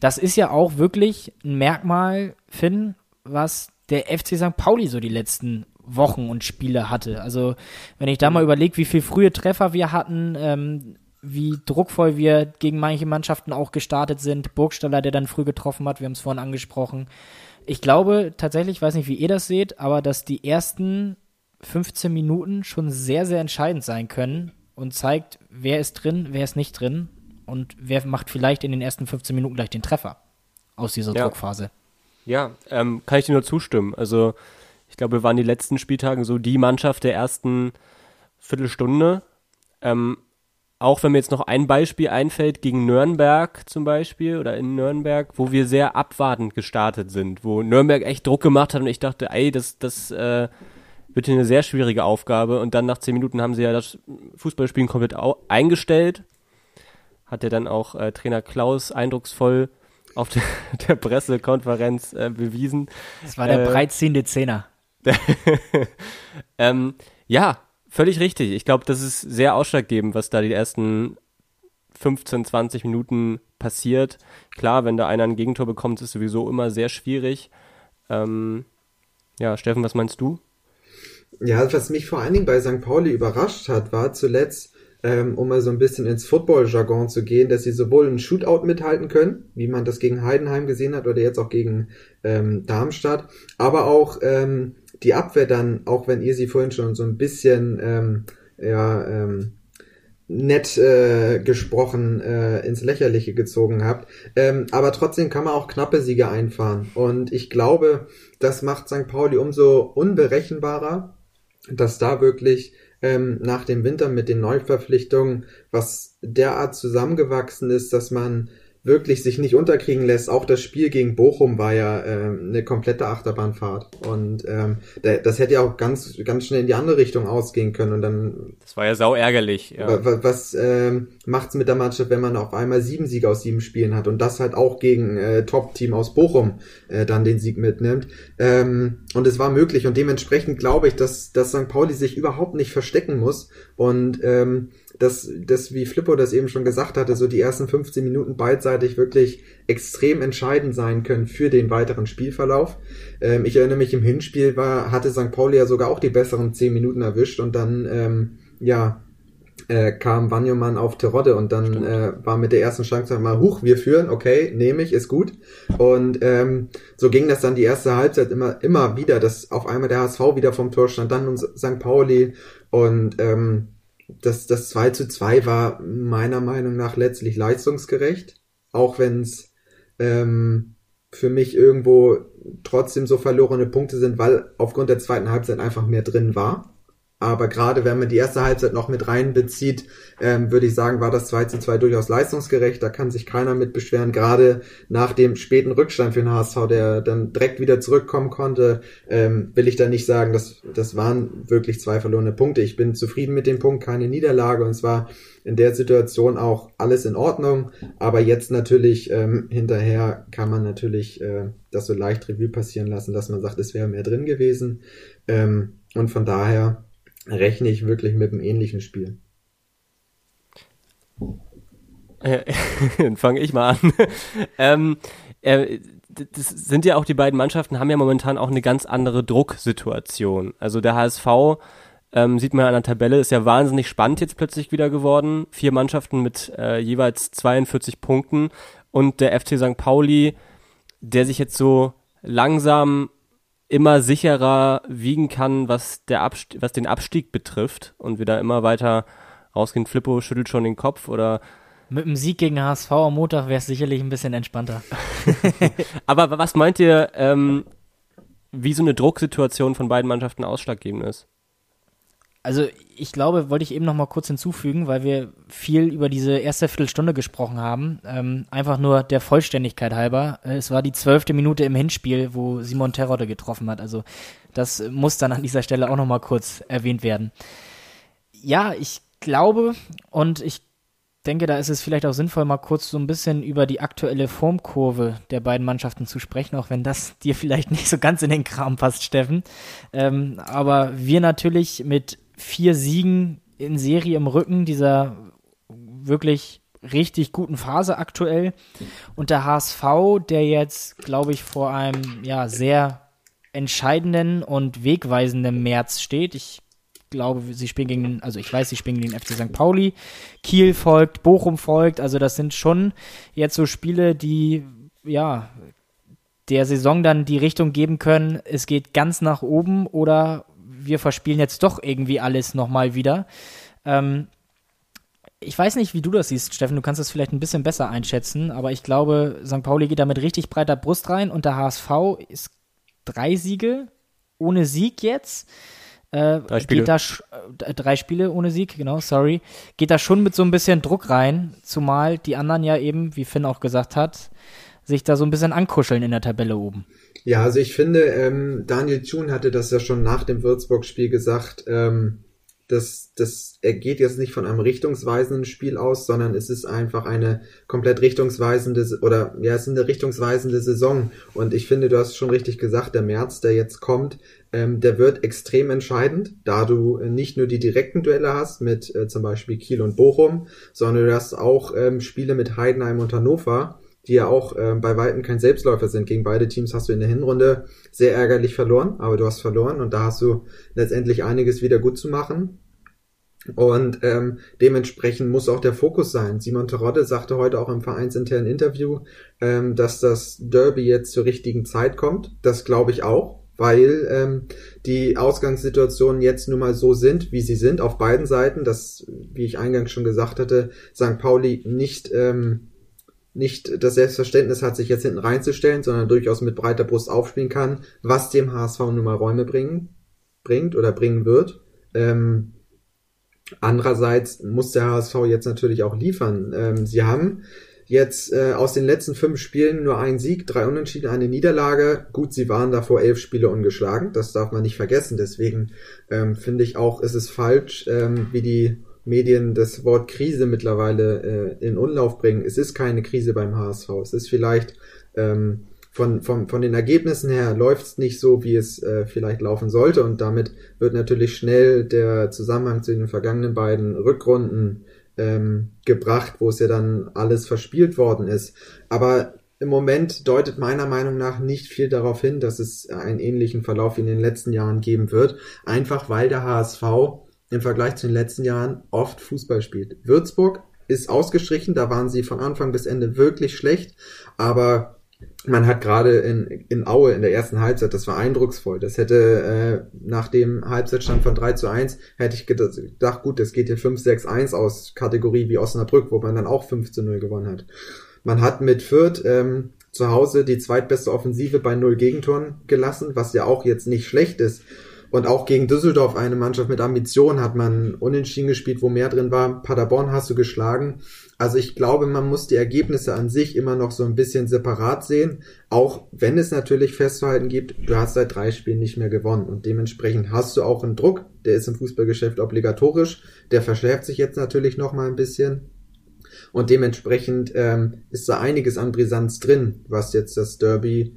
S2: Das ist ja auch wirklich ein Merkmal, Finn, was der FC St. Pauli so die letzten Wochen und Spiele hatte. Also, wenn ich da mal überlege, wie viele frühe Treffer wir hatten, ähm, wie druckvoll wir gegen manche Mannschaften auch gestartet sind. Burgstaller, der dann früh getroffen hat, wir haben es vorhin angesprochen. Ich glaube tatsächlich, ich weiß nicht, wie ihr das seht, aber dass die ersten 15 Minuten schon sehr, sehr entscheidend sein können und zeigt, wer ist drin, wer ist nicht drin und wer macht vielleicht in den ersten 15 Minuten gleich den Treffer aus dieser ja. Druckphase.
S1: Ja, ähm, kann ich dir nur zustimmen. Also ich glaube, wir waren die letzten Spieltage so die Mannschaft der ersten Viertelstunde. Ähm, auch wenn mir jetzt noch ein Beispiel einfällt, gegen Nürnberg zum Beispiel oder in Nürnberg, wo wir sehr abwartend gestartet sind, wo Nürnberg echt Druck gemacht hat und ich dachte, ey, das, das äh, wird hier eine sehr schwierige Aufgabe. Und dann nach zehn Minuten haben sie ja das Fußballspielen komplett eingestellt. Hat ja dann auch äh, Trainer Klaus eindrucksvoll auf der, [laughs] der Pressekonferenz äh, bewiesen.
S2: Das war der äh, breitziehende Zehner. [laughs]
S1: ähm, ja, völlig richtig. Ich glaube, das ist sehr ausschlaggebend, was da die ersten 15, 20 Minuten passiert. Klar, wenn da einer ein Gegentor bekommt, ist sowieso immer sehr schwierig. Ähm, ja, Steffen, was meinst du?
S3: Ja, was mich vor allen Dingen bei St. Pauli überrascht hat, war zuletzt, ähm, um mal so ein bisschen ins Football-Jargon zu gehen, dass sie sowohl ein Shootout mithalten können, wie man das gegen Heidenheim gesehen hat oder jetzt auch gegen ähm, Darmstadt, aber auch ähm, die Abwehr dann, auch wenn ihr sie vorhin schon so ein bisschen ähm, ja, ähm, nett äh, gesprochen äh, ins Lächerliche gezogen habt. Ähm, aber trotzdem kann man auch knappe Siege einfahren. Und ich glaube, das macht St. Pauli umso unberechenbarer, dass da wirklich ähm, nach dem Winter mit den Neuverpflichtungen was derart zusammengewachsen ist, dass man wirklich sich nicht unterkriegen lässt. Auch das Spiel gegen Bochum war ja äh, eine komplette Achterbahnfahrt. Und ähm, das hätte ja auch ganz, ganz schnell in die andere Richtung ausgehen können. Und dann.
S1: Das war ja sau ärgerlich. Ja.
S3: Was, was ähm, macht's mit der Mannschaft, wenn man auf einmal sieben Siege aus sieben Spielen hat und das halt auch gegen äh, Top-Team aus Bochum äh, dann den Sieg mitnimmt? Ähm, und es war möglich. Und dementsprechend glaube ich, dass, dass St. Pauli sich überhaupt nicht verstecken muss. Und ähm, dass, dass, wie Flippo das eben schon gesagt hatte, so die ersten 15 Minuten beidseitig wirklich extrem entscheidend sein können für den weiteren Spielverlauf. Ähm, ich erinnere mich, im Hinspiel war, hatte St. Pauli ja sogar auch die besseren 10 Minuten erwischt und dann, ähm, ja, äh, kam Wanyoman auf Terodde und dann äh, war mit der ersten Chance mal, huch, wir führen, okay, nehme ich, ist gut. Und ähm, so ging das dann die erste Halbzeit immer, immer wieder, dass auf einmal der HSV wieder vom Tor stand, dann St. Pauli und ähm, das, das 2 zu 2 war meiner Meinung nach letztlich leistungsgerecht, auch wenn es ähm, für mich irgendwo trotzdem so verlorene Punkte sind, weil aufgrund der zweiten Halbzeit einfach mehr drin war. Aber gerade wenn man die erste Halbzeit noch mit reinbezieht, ähm, würde ich sagen, war das 2 zu 2 durchaus leistungsgerecht. Da kann sich keiner mit beschweren. Gerade nach dem späten Rückstand für den HSV, der dann direkt wieder zurückkommen konnte, ähm, will ich da nicht sagen, dass das waren wirklich zwei verlorene Punkte. Ich bin zufrieden mit dem Punkt, keine Niederlage. Und zwar in der Situation auch alles in Ordnung. Aber jetzt natürlich ähm, hinterher kann man natürlich äh, das so leicht Revue passieren lassen, dass man sagt, es wäre mehr drin gewesen. Ähm, und von daher rechne ich wirklich mit einem ähnlichen Spiel. [laughs]
S1: Dann fange ich mal an. [laughs] ähm, äh, das sind ja auch die beiden Mannschaften, haben ja momentan auch eine ganz andere Drucksituation. Also der HSV, ähm, sieht man an der Tabelle, ist ja wahnsinnig spannend jetzt plötzlich wieder geworden. Vier Mannschaften mit äh, jeweils 42 Punkten und der FC St. Pauli, der sich jetzt so langsam immer sicherer wiegen kann, was, der Abst was den Abstieg betrifft und wieder immer weiter rausgehen. Flippo schüttelt schon den Kopf oder
S2: mit dem Sieg gegen HSV am Montag wäre es sicherlich ein bisschen entspannter. [laughs]
S1: Aber was meint ihr, ähm, wie so eine Drucksituation von beiden Mannschaften ausschlaggebend ist?
S2: Also ich glaube, wollte ich eben noch mal kurz hinzufügen, weil wir viel über diese erste Viertelstunde gesprochen haben. Ähm, einfach nur der Vollständigkeit halber. Äh, es war die zwölfte Minute im Hinspiel, wo Simon Terodde getroffen hat. Also das muss dann an dieser Stelle auch noch mal kurz erwähnt werden. Ja, ich glaube und ich denke, da ist es vielleicht auch sinnvoll, mal kurz so ein bisschen über die aktuelle Formkurve der beiden Mannschaften zu sprechen, auch wenn das [laughs] dir vielleicht nicht so ganz in den Kram passt, Steffen. Ähm, aber wir natürlich mit vier Siegen in Serie im Rücken dieser wirklich richtig guten Phase aktuell. Und der HSV, der jetzt, glaube ich, vor einem ja, sehr entscheidenden und wegweisenden März steht. Ich glaube, sie spielen gegen, also ich weiß, sie spielen gegen den FC St. Pauli. Kiel folgt, Bochum folgt. Also das sind schon jetzt so Spiele, die ja der Saison dann die Richtung geben können, es geht ganz nach oben oder wir verspielen jetzt doch irgendwie alles nochmal wieder. Ähm, ich weiß nicht, wie du das siehst, Steffen. Du kannst das vielleicht ein bisschen besser einschätzen, aber ich glaube, St. Pauli geht da mit richtig breiter Brust rein und der HSV ist drei Siege ohne Sieg jetzt. Äh, drei Spiele. Geht da äh, drei Spiele ohne Sieg, genau, sorry. Geht da schon mit so ein bisschen Druck rein, zumal die anderen ja eben, wie Finn auch gesagt hat, sich da so ein bisschen ankuscheln in der Tabelle oben.
S3: Ja, also ich finde, ähm, Daniel Thun hatte das ja schon nach dem Würzburg-Spiel gesagt, ähm, das, das, er geht jetzt nicht von einem richtungsweisenden Spiel aus, sondern es ist einfach eine komplett richtungsweisende oder ja, es ist eine richtungsweisende Saison. Und ich finde, du hast schon richtig gesagt, der März, der jetzt kommt, ähm, der wird extrem entscheidend, da du nicht nur die direkten Duelle hast mit äh, zum Beispiel Kiel und Bochum, sondern du hast auch ähm, Spiele mit Heidenheim und Hannover die ja auch äh, bei Weitem kein Selbstläufer sind. Gegen beide Teams hast du in der Hinrunde sehr ärgerlich verloren, aber du hast verloren und da hast du letztendlich einiges wieder gut zu machen. Und ähm, dementsprechend muss auch der Fokus sein. Simon Terodde sagte heute auch im vereinsinternen Interview, ähm, dass das Derby jetzt zur richtigen Zeit kommt. Das glaube ich auch. weil ähm, die Ausgangssituationen jetzt nun mal so sind, wie sie sind, auf beiden Seiten, dass, wie ich eingangs schon gesagt hatte, St. Pauli nicht, ähm, nicht das Selbstverständnis hat, sich jetzt hinten reinzustellen, sondern durchaus mit breiter Brust aufspielen kann, was dem HSV nun mal Räume bringen, bringt oder bringen wird. Ähm, andererseits muss der HSV jetzt natürlich auch liefern. Ähm, sie haben Jetzt äh, aus den letzten fünf Spielen nur ein Sieg, drei Unentschieden, eine Niederlage. Gut, sie waren davor elf Spiele ungeschlagen, das darf man nicht vergessen. Deswegen ähm, finde ich auch, ist es falsch, ähm, wie die Medien das Wort Krise mittlerweile äh, in Unlauf bringen. Es ist keine Krise beim HSV. Es ist vielleicht ähm, von, von, von den Ergebnissen her läuft es nicht so, wie es äh, vielleicht laufen sollte. Und damit wird natürlich schnell der Zusammenhang zu den vergangenen beiden Rückrunden ähm, gebracht, wo es ja dann alles verspielt worden ist. Aber im Moment deutet meiner Meinung nach nicht viel darauf hin, dass es einen ähnlichen Verlauf wie in den letzten Jahren geben wird. Einfach weil der HSV im Vergleich zu den letzten Jahren oft Fußball spielt. Würzburg ist ausgestrichen, da waren sie von Anfang bis Ende wirklich schlecht, aber man hat gerade in, in Aue in der ersten Halbzeit, das war eindrucksvoll. Das hätte äh, nach dem Halbzeitstand von 3 zu 1, hätte ich gedacht, gut, das geht hier 5-6-1 aus Kategorie wie Osnabrück, wo man dann auch 5 zu 0 gewonnen hat. Man hat mit Fürth ähm, zu Hause die zweitbeste Offensive bei null Gegentoren gelassen, was ja auch jetzt nicht schlecht ist. Und auch gegen Düsseldorf, eine Mannschaft mit Ambition, hat man unentschieden gespielt, wo mehr drin war. Paderborn hast du geschlagen. Also ich glaube, man muss die Ergebnisse an sich immer noch so ein bisschen separat sehen, auch wenn es natürlich festzuhalten gibt, du hast seit drei Spielen nicht mehr gewonnen und dementsprechend hast du auch einen Druck, der ist im Fußballgeschäft obligatorisch, der verschärft sich jetzt natürlich noch mal ein bisschen und dementsprechend ähm, ist da einiges an Brisanz drin, was jetzt das Derby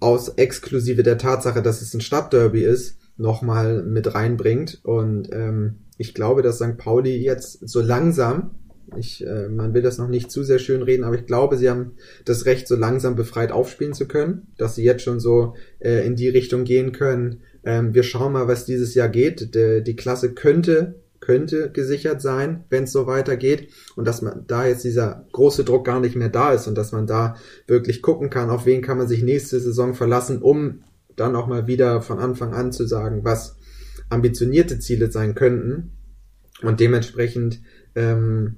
S3: aus exklusive der Tatsache, dass es ein Stadtderby ist, nochmal mit reinbringt. Und ähm, ich glaube, dass St. Pauli jetzt so langsam, ich, äh, man will das noch nicht zu sehr schön reden, aber ich glaube, sie haben das Recht, so langsam befreit aufspielen zu können, dass sie jetzt schon so äh, in die Richtung gehen können. Ähm, wir schauen mal, was dieses Jahr geht. De, die Klasse könnte könnte gesichert sein, wenn es so weitergeht und dass man da jetzt dieser große Druck gar nicht mehr da ist und dass man da wirklich gucken kann, auf wen kann man sich nächste Saison verlassen, um dann auch mal wieder von Anfang an zu sagen, was ambitionierte Ziele sein könnten. Und dementsprechend ähm,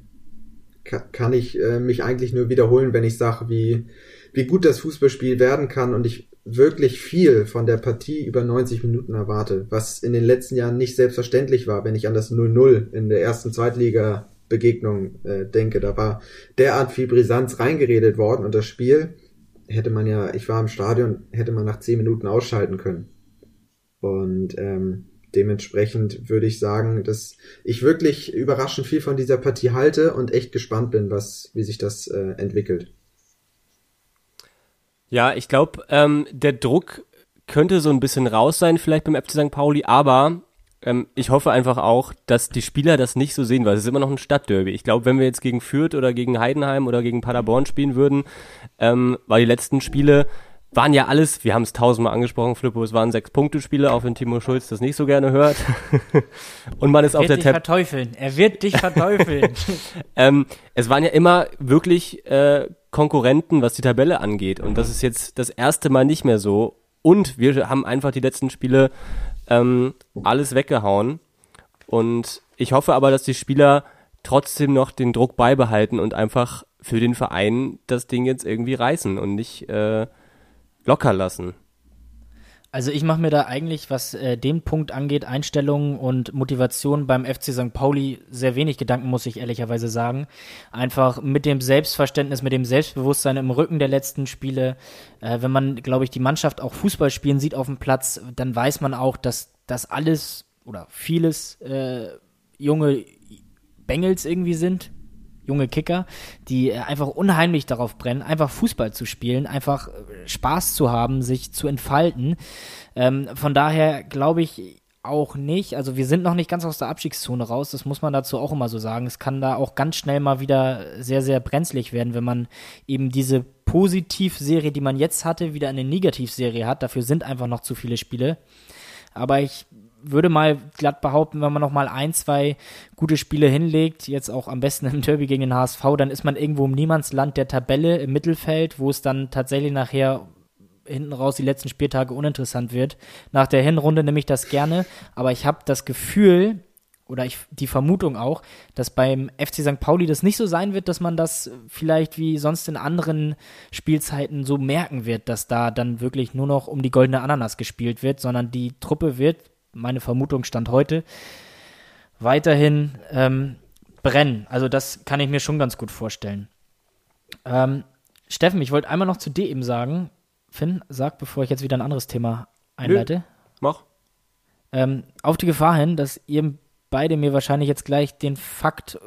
S3: kann ich äh, mich eigentlich nur wiederholen, wenn ich sage, wie, wie gut das Fußballspiel werden kann und ich wirklich viel von der Partie über 90 Minuten erwarte, was in den letzten Jahren nicht selbstverständlich war, wenn ich an das 0-0 in der ersten Zweitliga Begegnung äh, denke. Da war derart viel Brisanz reingeredet worden und das Spiel hätte man ja, ich war im Stadion, hätte man nach zehn Minuten ausschalten können. Und ähm, dementsprechend würde ich sagen, dass ich wirklich überraschend viel von dieser Partie halte und echt gespannt bin, was, wie sich das äh, entwickelt.
S1: Ja, ich glaube, ähm, der Druck könnte so ein bisschen raus sein, vielleicht beim FC St. Pauli, aber ähm, ich hoffe einfach auch, dass die Spieler das nicht so sehen, weil es ist immer noch ein Stadtderby. Ich glaube, wenn wir jetzt gegen Fürth oder gegen Heidenheim oder gegen Paderborn spielen würden, ähm, weil die letzten Spiele waren ja alles, wir haben es tausendmal angesprochen, Flippo, es waren sechs Punkte-Spiele, auch wenn Timo Schulz das nicht so gerne hört. [laughs] und man ist
S2: er
S1: auf der
S2: Tab. Er wird dich verteufeln. Er wird dich verteufeln. [laughs]
S1: ähm, es waren ja immer wirklich äh, Konkurrenten, was die Tabelle angeht. Und das ist jetzt das erste Mal nicht mehr so. Und wir haben einfach die letzten Spiele ähm, alles weggehauen. Und ich hoffe aber, dass die Spieler trotzdem noch den Druck beibehalten und einfach für den Verein das Ding jetzt irgendwie reißen und nicht äh, locker lassen.
S2: Also ich mache mir da eigentlich, was äh, den Punkt angeht, Einstellungen und Motivation beim FC St. Pauli sehr wenig Gedanken, muss ich ehrlicherweise sagen. Einfach mit dem Selbstverständnis, mit dem Selbstbewusstsein im Rücken der letzten Spiele. Äh, wenn man, glaube ich, die Mannschaft auch Fußball spielen sieht auf dem Platz, dann weiß man auch, dass das alles oder vieles äh, junge Bengels irgendwie sind, junge Kicker, die äh, einfach unheimlich darauf brennen, einfach Fußball zu spielen, einfach äh, Spaß zu haben, sich zu entfalten. Ähm, von daher glaube ich auch nicht, also wir sind noch nicht ganz aus der Abstiegszone raus, das muss man dazu auch immer so sagen. Es kann da auch ganz schnell mal wieder sehr, sehr brenzlig werden, wenn man eben diese Positivserie, die man jetzt hatte, wieder eine Negativserie hat. Dafür sind einfach noch zu viele Spiele. Aber ich würde mal glatt behaupten, wenn man noch mal ein, zwei gute Spiele hinlegt, jetzt auch am besten im Derby gegen den HSV, dann ist man irgendwo im Niemandsland der Tabelle im Mittelfeld, wo es dann tatsächlich nachher hinten raus die letzten Spieltage uninteressant wird. Nach der Hinrunde nehme ich das gerne, aber ich habe das Gefühl, oder ich, die Vermutung auch, dass beim FC St. Pauli das nicht so sein wird, dass man das vielleicht wie sonst in anderen Spielzeiten so merken wird, dass da dann wirklich nur noch um die goldene Ananas gespielt wird, sondern die Truppe wird, meine Vermutung stand heute, weiterhin ähm, brennen. Also das kann ich mir schon ganz gut vorstellen. Ähm, Steffen, ich wollte einmal noch zu dir eben sagen, Finn, sag, bevor ich jetzt wieder ein anderes Thema einleite. Nö,
S1: mach.
S2: Ähm, auf die Gefahr hin, dass ihr beide mir wahrscheinlich jetzt gleich den Fakt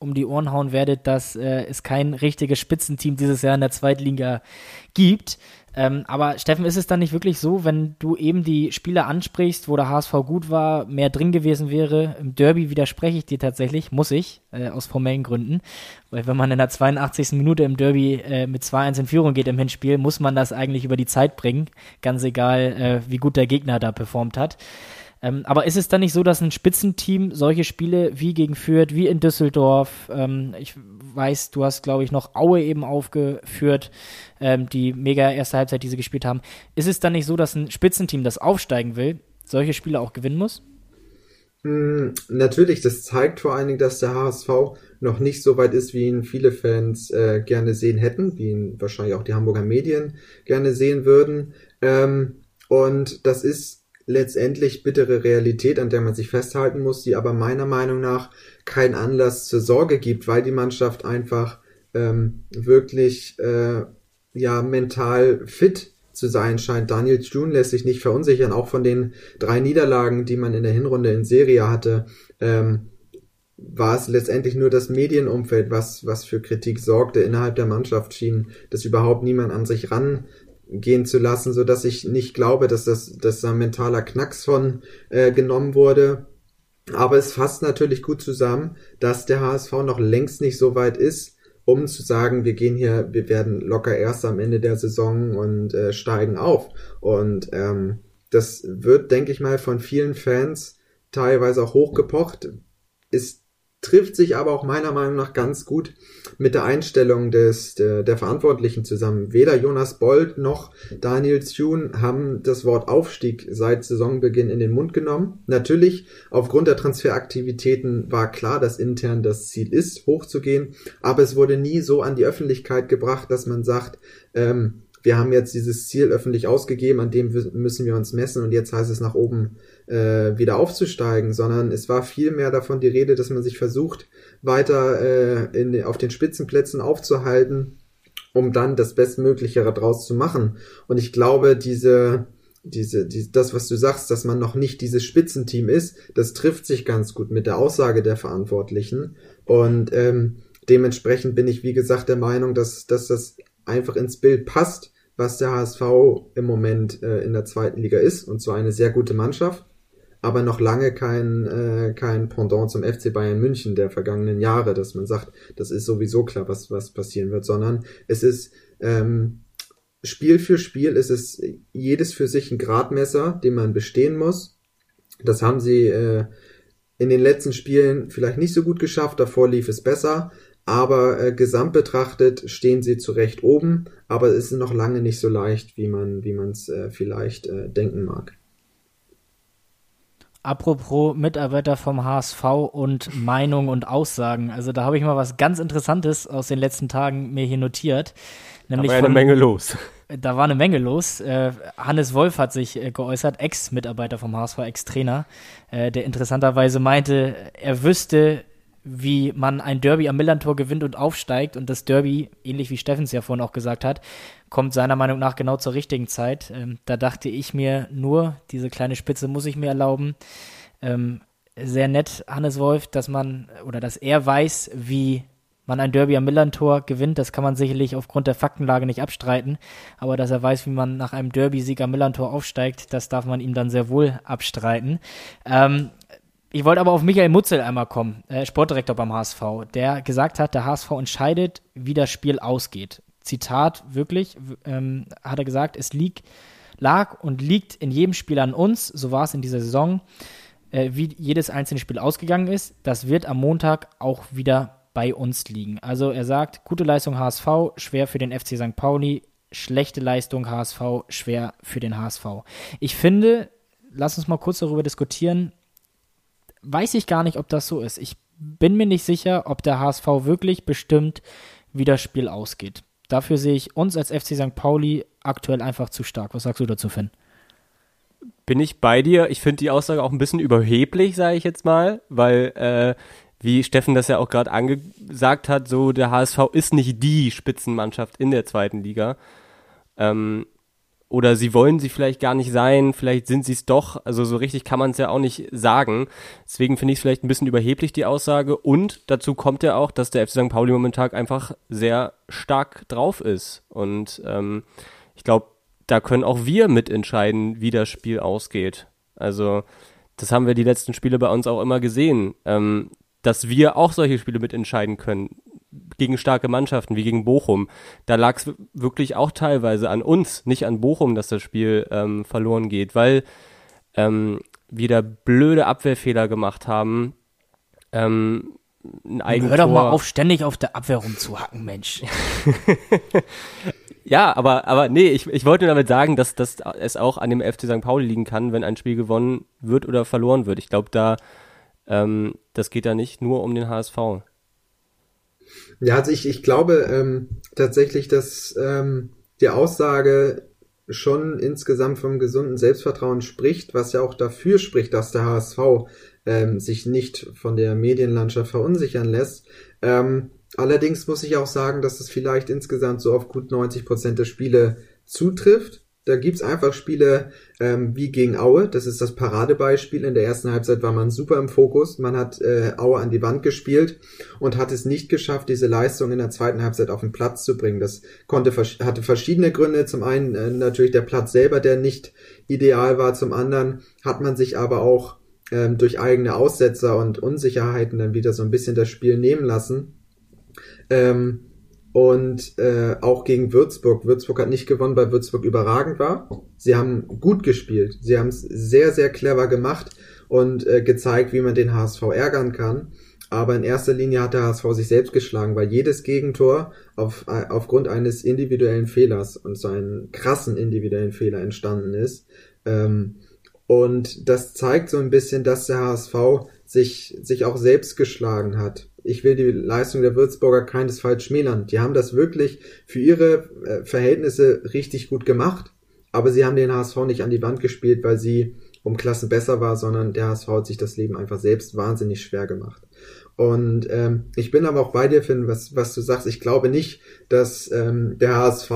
S2: um die Ohren hauen werdet, dass äh, es kein richtiges Spitzenteam dieses Jahr in der Zweitliga gibt. Ähm, aber Steffen, ist es dann nicht wirklich so, wenn du eben die Spieler ansprichst, wo der HSV gut war, mehr drin gewesen wäre? Im Derby widerspreche ich dir tatsächlich, muss ich, äh, aus formellen Gründen. Weil wenn man in der 82. Minute im Derby äh, mit 2-1 in Führung geht im Hinspiel, muss man das eigentlich über die Zeit bringen. Ganz egal, äh, wie gut der Gegner da performt hat. Ähm, aber ist es dann nicht so, dass ein Spitzenteam solche Spiele wie gegen Fürth, wie in Düsseldorf, ähm, ich weiß, du hast, glaube ich, noch Aue eben aufgeführt, ähm, die mega erste Halbzeit, die sie gespielt haben. Ist es dann nicht so, dass ein Spitzenteam, das aufsteigen will, solche Spiele auch gewinnen muss?
S3: Mm, natürlich, das zeigt vor allen Dingen, dass der HSV noch nicht so weit ist, wie ihn viele Fans äh, gerne sehen hätten, wie ihn wahrscheinlich auch die Hamburger Medien gerne sehen würden. Ähm, und das ist letztendlich bittere Realität, an der man sich festhalten muss, die aber meiner Meinung nach keinen Anlass zur Sorge gibt, weil die Mannschaft einfach ähm, wirklich äh, ja mental fit zu sein scheint. Daniel June lässt sich nicht verunsichern, auch von den drei Niederlagen, die man in der Hinrunde in Serie hatte. Ähm, war es letztendlich nur das Medienumfeld, was, was für Kritik sorgte. Innerhalb der Mannschaft schien das überhaupt niemand an sich ran gehen zu lassen, so dass ich nicht glaube, dass das, dass da ein mentaler Knacks von äh, genommen wurde. Aber es fasst natürlich gut zusammen, dass der HSV noch längst nicht so weit ist, um zu sagen, wir gehen hier, wir werden locker erst am Ende der Saison und äh, steigen auf. Und ähm, das wird, denke ich mal, von vielen Fans teilweise auch hochgepocht. Ist trifft sich aber auch meiner Meinung nach ganz gut mit der Einstellung des, der, der Verantwortlichen zusammen. Weder Jonas Bold noch Daniel Thune haben das Wort Aufstieg seit Saisonbeginn in den Mund genommen. Natürlich, aufgrund der Transferaktivitäten war klar, dass intern das Ziel ist, hochzugehen, aber es wurde nie so an die Öffentlichkeit gebracht, dass man sagt, ähm, wir haben jetzt dieses Ziel öffentlich ausgegeben, an dem müssen wir uns messen und jetzt heißt es nach oben äh, wieder aufzusteigen, sondern es war viel mehr davon die Rede, dass man sich versucht, weiter äh, in, auf den Spitzenplätzen aufzuhalten, um dann das Bestmögliche daraus zu machen. Und ich glaube, diese, diese, die, das, was du sagst, dass man noch nicht dieses Spitzenteam ist, das trifft sich ganz gut mit der Aussage der Verantwortlichen. Und ähm, dementsprechend bin ich, wie gesagt, der Meinung, dass, dass das einfach ins Bild passt, was der HSV im Moment äh, in der zweiten Liga ist, und zwar eine sehr gute Mannschaft, aber noch lange kein, äh, kein Pendant zum FC Bayern München der vergangenen Jahre, dass man sagt, das ist sowieso klar, was, was passieren wird, sondern es ist ähm, Spiel für Spiel, es ist jedes für sich ein Gradmesser, den man bestehen muss. Das haben sie äh, in den letzten Spielen vielleicht nicht so gut geschafft, davor lief es besser, aber äh, gesamt betrachtet stehen sie zu Recht oben, aber es ist noch lange nicht so leicht, wie man wie man es äh, vielleicht äh, denken mag.
S2: Apropos Mitarbeiter vom HSV und Meinung und Aussagen. Also da habe ich mal was ganz Interessantes aus den letzten Tagen mir hier notiert.
S1: Nämlich da war von, eine Menge los. [laughs]
S2: Da war eine Menge los. Äh, Hannes Wolf hat sich äh, geäußert, Ex-Mitarbeiter vom HSV, Ex-Trainer, äh, der interessanterweise meinte, er wüsste wie man ein Derby am Millantor gewinnt und aufsteigt. Und das Derby, ähnlich wie Steffens ja vorhin auch gesagt hat, kommt seiner Meinung nach genau zur richtigen Zeit. Ähm, da dachte ich mir nur, diese kleine Spitze muss ich mir erlauben. Ähm, sehr nett, Hannes Wolf, dass man oder dass er weiß, wie man ein Derby am Millantor gewinnt, das kann man sicherlich aufgrund der Faktenlage nicht abstreiten. Aber dass er weiß, wie man nach einem Derby-Sieg am Millantor aufsteigt, das darf man ihm dann sehr wohl abstreiten. Ähm, ich wollte aber auf Michael Mutzel einmal kommen, äh, Sportdirektor beim HSV, der gesagt hat, der HSV entscheidet, wie das Spiel ausgeht. Zitat wirklich, ähm, hat er gesagt, es liegt, lag und liegt in jedem Spiel an uns, so war es in dieser Saison, äh, wie jedes einzelne Spiel ausgegangen ist. Das wird am Montag auch wieder bei uns liegen. Also er sagt, gute Leistung HSV, schwer für den FC St. Pauli, schlechte Leistung HSV schwer für den HSV. Ich finde, lass uns mal kurz darüber diskutieren, weiß ich gar nicht, ob das so ist. Ich bin mir nicht sicher, ob der HSV wirklich bestimmt, wie das Spiel ausgeht. Dafür sehe ich uns als FC St. Pauli aktuell einfach zu stark. Was sagst du dazu, Finn?
S1: Bin ich bei dir. Ich finde die Aussage auch ein bisschen überheblich, sage ich jetzt mal, weil, äh, wie Steffen das ja auch gerade angesagt hat, so der HSV ist nicht die Spitzenmannschaft in der zweiten Liga. Ähm, oder sie wollen sie vielleicht gar nicht sein, vielleicht sind sie es doch. Also so richtig kann man es ja auch nicht sagen. Deswegen finde ich es vielleicht ein bisschen überheblich, die Aussage. Und dazu kommt ja auch, dass der FC St. Pauli momentan einfach sehr stark drauf ist. Und ähm, ich glaube, da können auch wir mitentscheiden, wie das Spiel ausgeht. Also das haben wir die letzten Spiele bei uns auch immer gesehen, ähm, dass wir auch solche Spiele mitentscheiden können gegen starke Mannschaften wie gegen Bochum. Da lag es wirklich auch teilweise an uns, nicht an Bochum, dass das Spiel ähm, verloren geht, weil ähm, wir da blöde Abwehrfehler gemacht haben. Ähm,
S2: ein Eigentor. Hör doch mal auf, ständig auf der Abwehr rumzuhacken, Mensch. [laughs]
S1: ja, aber, aber nee, ich, ich wollte nur damit sagen, dass, dass es auch an dem FC St. Pauli liegen kann, wenn ein Spiel gewonnen wird oder verloren wird. Ich glaube, da, ähm, das geht da nicht nur um den HSV.
S3: Ja, also ich, ich glaube ähm, tatsächlich, dass ähm, die Aussage schon insgesamt vom gesunden Selbstvertrauen spricht, was ja auch dafür spricht, dass der HSV ähm, sich nicht von der Medienlandschaft verunsichern lässt. Ähm, allerdings muss ich auch sagen, dass es vielleicht insgesamt so auf gut 90 Prozent der Spiele zutrifft. Da gibt's einfach Spiele ähm, wie gegen Aue. Das ist das Paradebeispiel. In der ersten Halbzeit war man super im Fokus. Man hat äh, Aue an die Wand gespielt und hat es nicht geschafft, diese Leistung in der zweiten Halbzeit auf den Platz zu bringen. Das konnte hatte verschiedene Gründe. Zum einen äh, natürlich der Platz selber, der nicht ideal war. Zum anderen hat man sich aber auch ähm, durch eigene Aussetzer und Unsicherheiten dann wieder so ein bisschen das Spiel nehmen lassen. Ähm, und äh, auch gegen Würzburg. Würzburg hat nicht gewonnen, weil Würzburg überragend war. Sie haben gut gespielt. Sie haben es sehr, sehr clever gemacht und äh, gezeigt, wie man den HSV ärgern kann. Aber in erster Linie hat der HSV sich selbst geschlagen, weil jedes Gegentor auf, äh, aufgrund eines individuellen Fehlers und so einen krassen individuellen Fehler entstanden ist. Ähm, und das zeigt so ein bisschen, dass der HSV sich, sich auch selbst geschlagen hat ich will die Leistung der Würzburger keinesfalls schmälern. Die haben das wirklich für ihre äh, Verhältnisse richtig gut gemacht, aber sie haben den HSV nicht an die Wand gespielt, weil sie um Klassen besser war, sondern der HSV hat sich das Leben einfach selbst wahnsinnig schwer gemacht. Und ähm, ich bin aber auch bei dir, Finn, was, was du sagst. Ich glaube nicht, dass ähm, der HSV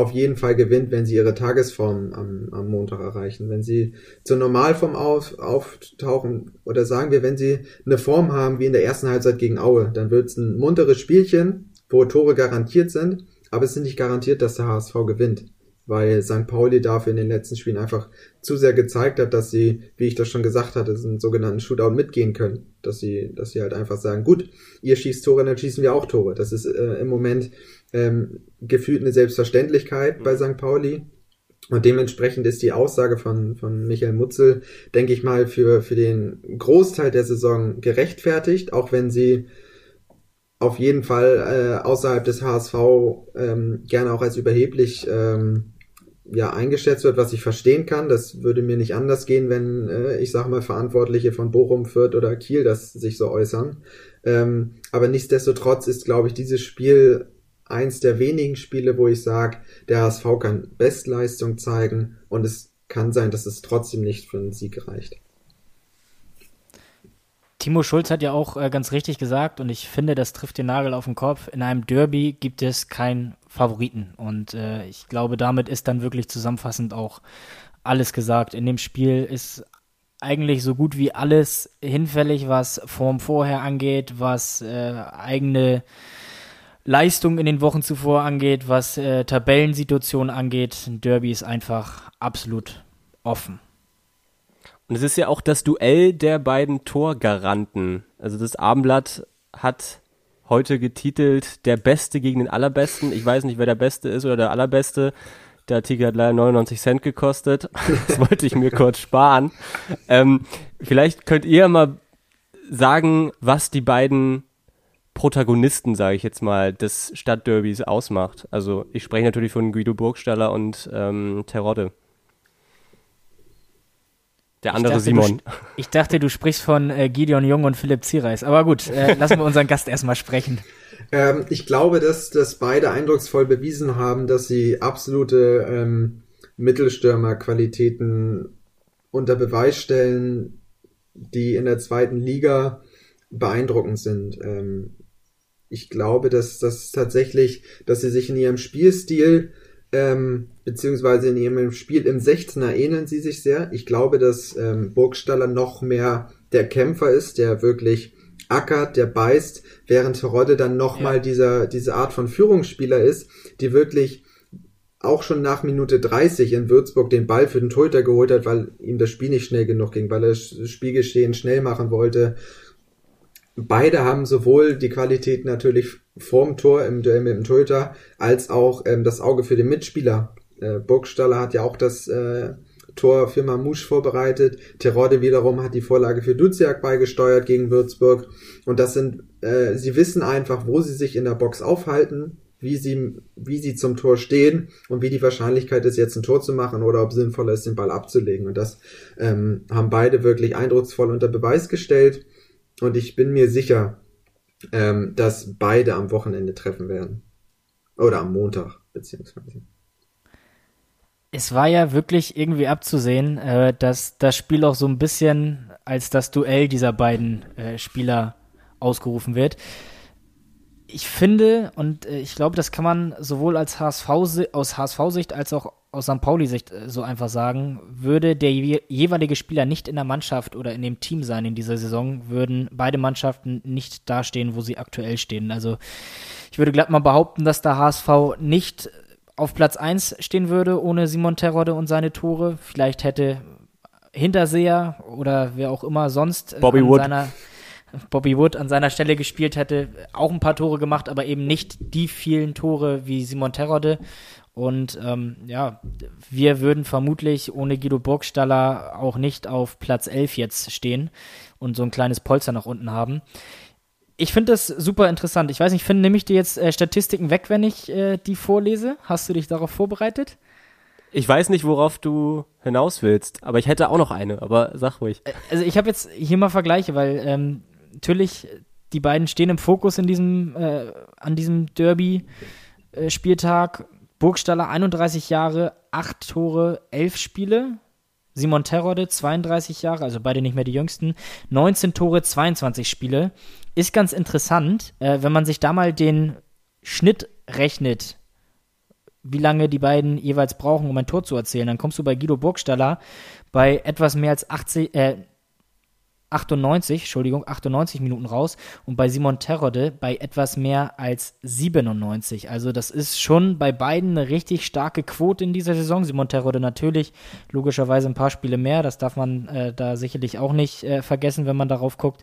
S3: auf jeden Fall gewinnt, wenn sie ihre Tagesform am, am Montag erreichen. Wenn sie zur Normalform auf, auftauchen oder sagen wir, wenn sie eine Form haben wie in der ersten Halbzeit gegen Aue, dann wird es ein munteres Spielchen, wo Tore garantiert sind, aber es ist nicht garantiert, dass der HSV gewinnt weil St. Pauli dafür in den letzten Spielen einfach zu sehr gezeigt hat, dass sie, wie ich das schon gesagt hatte, einen sogenannten Shootout mitgehen können. Dass sie, dass sie halt einfach sagen, gut, ihr schießt Tore, dann schießen wir auch Tore. Das ist äh, im Moment ähm, gefühlt eine Selbstverständlichkeit bei St. Pauli. Und dementsprechend ist die Aussage von, von Michael Mutzel, denke ich mal, für, für den Großteil der Saison gerechtfertigt, auch wenn sie auf jeden Fall äh, außerhalb des HSV ähm, gerne auch als überheblich ähm, ja eingeschätzt wird, was ich verstehen kann. Das würde mir nicht anders gehen, wenn äh, ich sage mal Verantwortliche von Bochum, Fürth oder Kiel das sich so äußern. Ähm, aber nichtsdestotrotz ist, glaube ich, dieses Spiel eins der wenigen Spiele, wo ich sage, der HSV kann Bestleistung zeigen und es kann sein, dass es trotzdem nicht für einen Sieg reicht.
S2: Timo Schulz hat ja auch äh, ganz richtig gesagt und ich finde, das trifft den Nagel auf den Kopf. In einem Derby gibt es keinen Favoriten und äh, ich glaube, damit ist dann wirklich zusammenfassend auch alles gesagt. In dem Spiel ist eigentlich so gut wie alles hinfällig, was Form vorher angeht, was äh, eigene Leistung in den Wochen zuvor angeht, was äh, Tabellensituation angeht. Ein Derby ist einfach absolut offen.
S1: Und es ist ja auch das Duell der beiden Torgaranten. Also das Abendblatt hat heute getitelt der Beste gegen den Allerbesten. Ich weiß nicht, wer der Beste ist oder der Allerbeste. Der Artikel hat leider 99 Cent gekostet. [laughs] Das wollte ich mir kurz sparen. Ähm, vielleicht könnt ihr mal sagen, was die beiden Protagonisten, sage ich jetzt mal, des Stadtderbys ausmacht. Also ich spreche natürlich von Guido Burgstaller und ähm, Terodde. Der andere
S2: dachte,
S1: Simon.
S2: Du, ich dachte, du sprichst von äh, Gideon Jung und Philipp Ziereis. Aber gut, äh, lassen wir unseren Gast erstmal sprechen. [laughs]
S3: Ähm, ich glaube, dass, dass beide eindrucksvoll bewiesen haben, dass sie absolute ähm, Mittelstürmerqualitäten unter Beweis stellen, die in der zweiten Liga beeindruckend sind. Ähm, ich glaube, dass das tatsächlich, dass sie sich in ihrem Spielstil ähm, beziehungsweise in ihrem Spiel im 16er ähneln sie sich sehr. Ich glaube, dass ähm, Burgstaller noch mehr der Kämpfer ist, der wirklich ackert, der beißt, während Terodde dann nochmal ja. dieser, diese Art von Führungsspieler ist, die wirklich auch schon nach Minute 30 in Würzburg den Ball für den Torhüter geholt hat, weil ihm das Spiel nicht schnell genug ging, weil er das Spielgeschehen schnell machen wollte. Beide haben sowohl die Qualität natürlich vorm Tor im Duell mit dem Torhüter, als auch ähm, das Auge für den Mitspieler. Äh, Burgstaller hat ja auch das äh, Tor für Mamouche vorbereitet. Terode wiederum hat die Vorlage für Duziak beigesteuert gegen Würzburg. Und das sind, äh, sie wissen einfach, wo sie sich in der Box aufhalten, wie sie, wie sie zum Tor stehen und wie die Wahrscheinlichkeit ist, jetzt ein Tor zu machen oder ob sinnvoller ist, den Ball abzulegen. Und das ähm, haben beide wirklich eindrucksvoll unter Beweis gestellt. Und ich bin mir sicher, ähm, dass beide am Wochenende treffen werden. Oder am Montag, beziehungsweise.
S2: Es war ja wirklich irgendwie abzusehen, äh, dass das Spiel auch so ein bisschen als das Duell dieser beiden äh, Spieler ausgerufen wird. Ich finde, und äh, ich glaube, das kann man sowohl als HSV, aus HSV-Sicht als auch aus St. Pauli-Sicht äh, so einfach sagen, würde der jeweilige Spieler nicht in der Mannschaft oder in dem Team sein in dieser Saison, würden beide Mannschaften nicht dastehen, wo sie aktuell stehen. Also ich würde glatt mal behaupten, dass der HSV nicht auf Platz 1 stehen würde ohne Simon Terodde und seine Tore. Vielleicht hätte Hinterseher oder wer auch immer sonst
S1: äh, Bobby Wood.
S2: seiner Bobby Wood an seiner Stelle gespielt hätte, auch ein paar Tore gemacht, aber eben nicht die vielen Tore wie Simon Terodde. Und ähm, ja, wir würden vermutlich ohne Guido Burgstaller auch nicht auf Platz 11 jetzt stehen und so ein kleines Polster nach unten haben. Ich finde das super interessant. Ich weiß nicht, finde, nehme ich dir jetzt äh, Statistiken weg, wenn ich äh, die vorlese? Hast du dich darauf vorbereitet?
S1: Ich weiß nicht, worauf du hinaus willst, aber ich hätte auch noch eine, aber sag ruhig.
S2: Äh, also ich habe jetzt hier mal Vergleiche, weil ähm, natürlich die beiden stehen im Fokus in diesem, äh, an diesem Derby-Spieltag. Äh, Burgstaller 31 Jahre, 8 Tore, 11 Spiele. Simon Terode 32 Jahre, also beide nicht mehr die jüngsten, 19 Tore, 22 Spiele. Ist ganz interessant, äh, wenn man sich da mal den Schnitt rechnet, wie lange die beiden jeweils brauchen, um ein Tor zu erzählen, dann kommst du bei Guido Burgstaller bei etwas mehr als 80, äh, 98, Entschuldigung, 98 Minuten raus und bei Simon Terode bei etwas mehr als 97. Also das ist schon bei beiden eine richtig starke Quote in dieser Saison. Simon Terode natürlich logischerweise ein paar Spiele mehr, das darf man äh, da sicherlich auch nicht äh, vergessen, wenn man darauf guckt.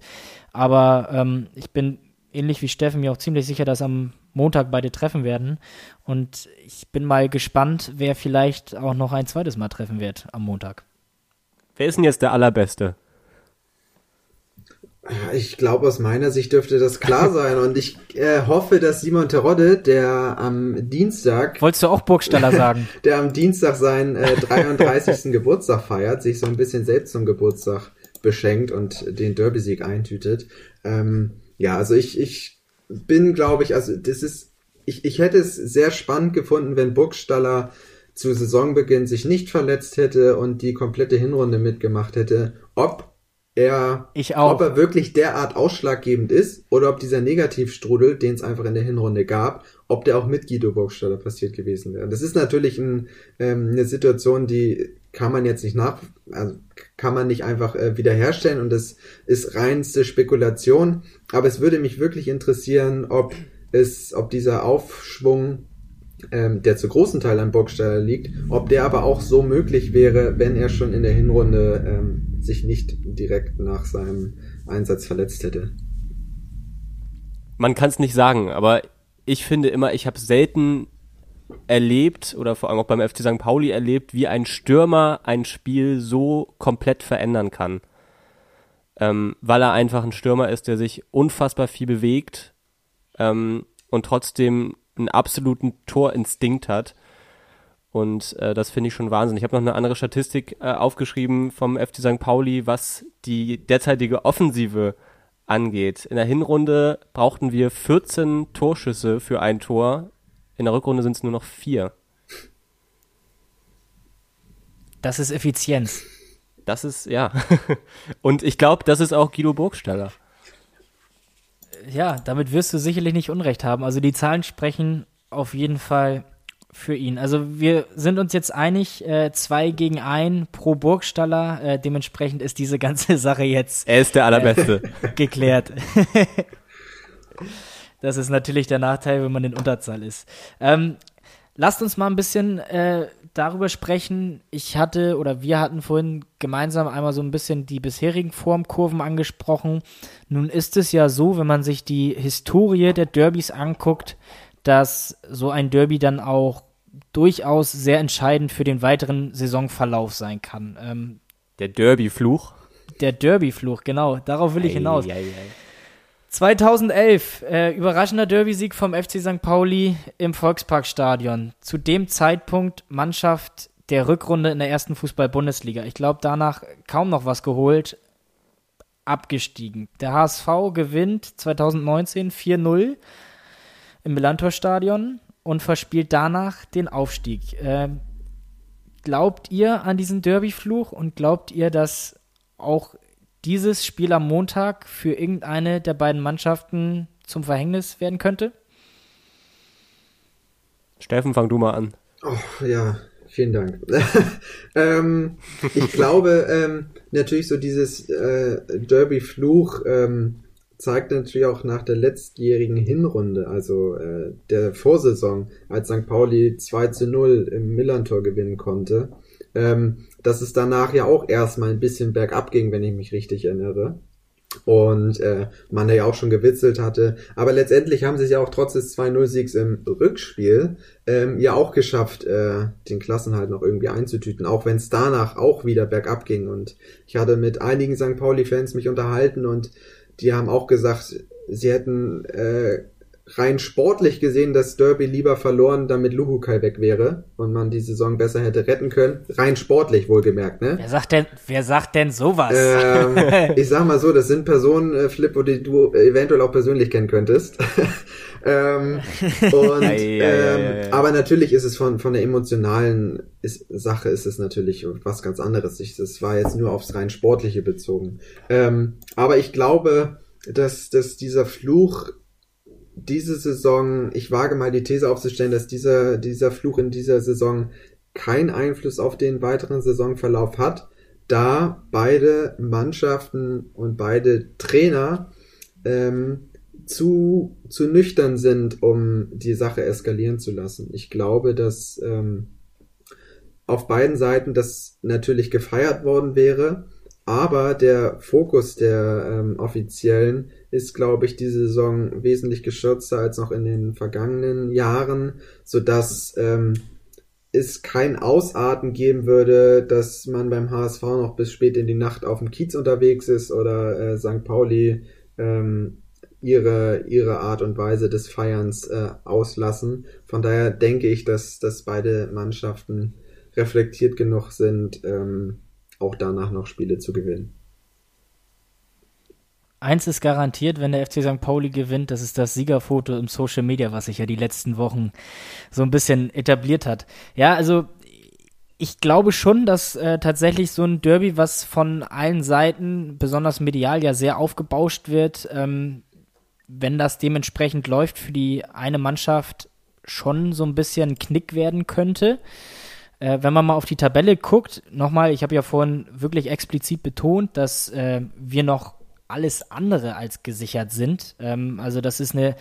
S2: Aber ähm, ich bin ähnlich wie Steffen mir auch ziemlich sicher, dass am Montag beide treffen werden. Und ich bin mal gespannt, wer vielleicht auch noch ein zweites Mal treffen wird am Montag.
S1: Wer ist denn jetzt der Allerbeste?
S3: Ich glaube, aus meiner Sicht dürfte das klar sein. Und ich äh, hoffe, dass Simon Terodde, der am Dienstag.
S2: Wolltest du auch Burgstaller sagen? [laughs]
S3: der am Dienstag seinen äh, 33. [laughs] Geburtstag feiert, sich so ein bisschen selbst zum Geburtstag beschenkt und den Derby-Sieg eintütet. Ähm, ja, also ich, ich bin, glaube ich, also das ist, ich, ich hätte es sehr spannend gefunden, wenn Burgstaller zu Saisonbeginn sich nicht verletzt hätte und die komplette Hinrunde mitgemacht hätte. Ob er, ob er wirklich derart ausschlaggebend ist oder ob dieser Negativstrudel, den es einfach in der Hinrunde gab, ob der auch mit Guido Burgstaller passiert gewesen wäre. Das ist natürlich ein, ähm, eine Situation, die kann man jetzt nicht nach, also kann man nicht einfach äh, wiederherstellen und das ist reinste Spekulation. Aber es würde mich wirklich interessieren, ob es, ob dieser Aufschwung ähm, der zu großen Teil an Burgstaller liegt, ob der aber auch so möglich wäre, wenn er schon in der Hinrunde ähm, sich nicht direkt nach seinem Einsatz verletzt hätte.
S1: Man kann es nicht sagen, aber ich finde immer, ich habe selten erlebt oder vor allem auch beim FC St. Pauli erlebt, wie ein Stürmer ein Spiel so komplett verändern kann. Ähm, weil er einfach ein Stürmer ist, der sich unfassbar viel bewegt, ähm, und trotzdem einen absoluten Torinstinkt hat. Und äh, das finde ich schon Wahnsinn. Ich habe noch eine andere Statistik äh, aufgeschrieben vom FC St. Pauli, was die derzeitige Offensive angeht. In der Hinrunde brauchten wir 14 Torschüsse für ein Tor. In der Rückrunde sind es nur noch vier.
S2: Das ist Effizienz.
S1: Das ist, ja. [laughs] Und ich glaube, das ist auch Guido Burgstaller.
S2: Ja, damit wirst du sicherlich nicht Unrecht haben. Also die Zahlen sprechen auf jeden Fall für ihn. Also wir sind uns jetzt einig, äh, zwei gegen ein pro Burgstaller. Äh, dementsprechend ist diese ganze [laughs] Sache jetzt.
S1: Er ist der allerbeste.
S2: Äh, geklärt. [laughs] das ist natürlich der Nachteil, wenn man in Unterzahl ist. Ähm, lasst uns mal ein bisschen äh, darüber sprechen. Ich hatte oder wir hatten vorhin gemeinsam einmal so ein bisschen die bisherigen Formkurven angesprochen. Nun ist es ja so, wenn man sich die Historie der Derbys anguckt, dass so ein Derby dann auch durchaus sehr entscheidend für den weiteren Saisonverlauf sein kann. Ähm,
S1: der Derby-Fluch.
S2: Der Derby-Fluch, genau. Darauf will ich hinaus. Ei, ei, ei. 2011, äh, überraschender Derby-Sieg vom FC St. Pauli im Volksparkstadion. Zu dem Zeitpunkt Mannschaft der Rückrunde in der ersten Fußball-Bundesliga. Ich glaube, danach kaum noch was geholt. Abgestiegen. Der HSV gewinnt 2019 4-0 im Millantor-Stadion und verspielt danach den Aufstieg. Äh, glaubt ihr an diesen Derby-Fluch und glaubt ihr, dass auch dieses Spiel am Montag für irgendeine der beiden Mannschaften zum Verhängnis werden könnte?
S1: Steffen, fang du mal an.
S3: Oh, ja, vielen Dank. [laughs] ähm, ich glaube, ähm, natürlich so dieses äh, Derby-Fluch ähm, zeigt natürlich auch nach der letztjährigen Hinrunde, also äh, der Vorsaison, als St. Pauli 2 zu 0 im Millantor gewinnen konnte, ähm, dass es danach ja auch erstmal ein bisschen bergab ging, wenn ich mich richtig erinnere. Und äh, man ja auch schon gewitzelt hatte. Aber letztendlich haben sie es ja auch trotz des 2-0-Siegs im Rückspiel ähm, ja auch geschafft, äh, den Klassenhalt noch irgendwie einzutüten, auch wenn es danach auch wieder bergab ging. Und ich hatte mit einigen St. Pauli-Fans mich unterhalten und die haben auch gesagt, sie hätten äh, rein sportlich gesehen das Derby lieber verloren, damit Luhukai weg wäre und man die Saison besser hätte retten können. Rein sportlich wohlgemerkt, ne?
S2: Wer sagt denn, wer sagt denn sowas?
S3: Ähm, [laughs] ich sag mal so, das sind Personen, äh, Flip, die du eventuell auch persönlich kennen könntest. [laughs] ähm, und, ähm, aber natürlich ist es von, von der emotionalen ist, Sache ist es natürlich was ganz anderes. Ich, das war jetzt nur aufs rein sportliche bezogen. Ähm, aber ich glaube, dass, dass dieser Fluch diese Saison, ich wage mal die These aufzustellen, dass dieser, dieser Fluch in dieser Saison keinen Einfluss auf den weiteren Saisonverlauf hat, da beide Mannschaften und beide Trainer ähm, zu, zu nüchtern sind, um die Sache eskalieren zu lassen. Ich glaube, dass ähm, auf beiden Seiten das natürlich gefeiert worden wäre, aber der Fokus der ähm, Offiziellen ist, glaube ich, diese Saison wesentlich geschürzter als noch in den vergangenen Jahren, so dass ähm, es kein Ausarten geben würde, dass man beim HSV noch bis spät in die Nacht auf dem Kiez unterwegs ist oder äh, St. Pauli ähm, ihre, ihre Art und Weise des Feierns äh, auslassen. Von daher denke ich, dass, dass beide Mannschaften reflektiert genug sind, ähm, auch danach noch Spiele zu gewinnen.
S2: Eins ist garantiert, wenn der FC St. Pauli gewinnt, das ist das Siegerfoto im Social Media, was sich ja die letzten Wochen so ein bisschen etabliert hat. Ja, also ich glaube schon, dass äh, tatsächlich so ein Derby, was von allen Seiten, besonders medial, ja sehr aufgebauscht wird, ähm, wenn das dementsprechend läuft, für die eine Mannschaft schon so ein bisschen Knick werden könnte. Äh, wenn man mal auf die Tabelle guckt, nochmal, ich habe ja vorhin wirklich explizit betont, dass äh, wir noch alles andere als gesichert sind. Ähm, also das ist eine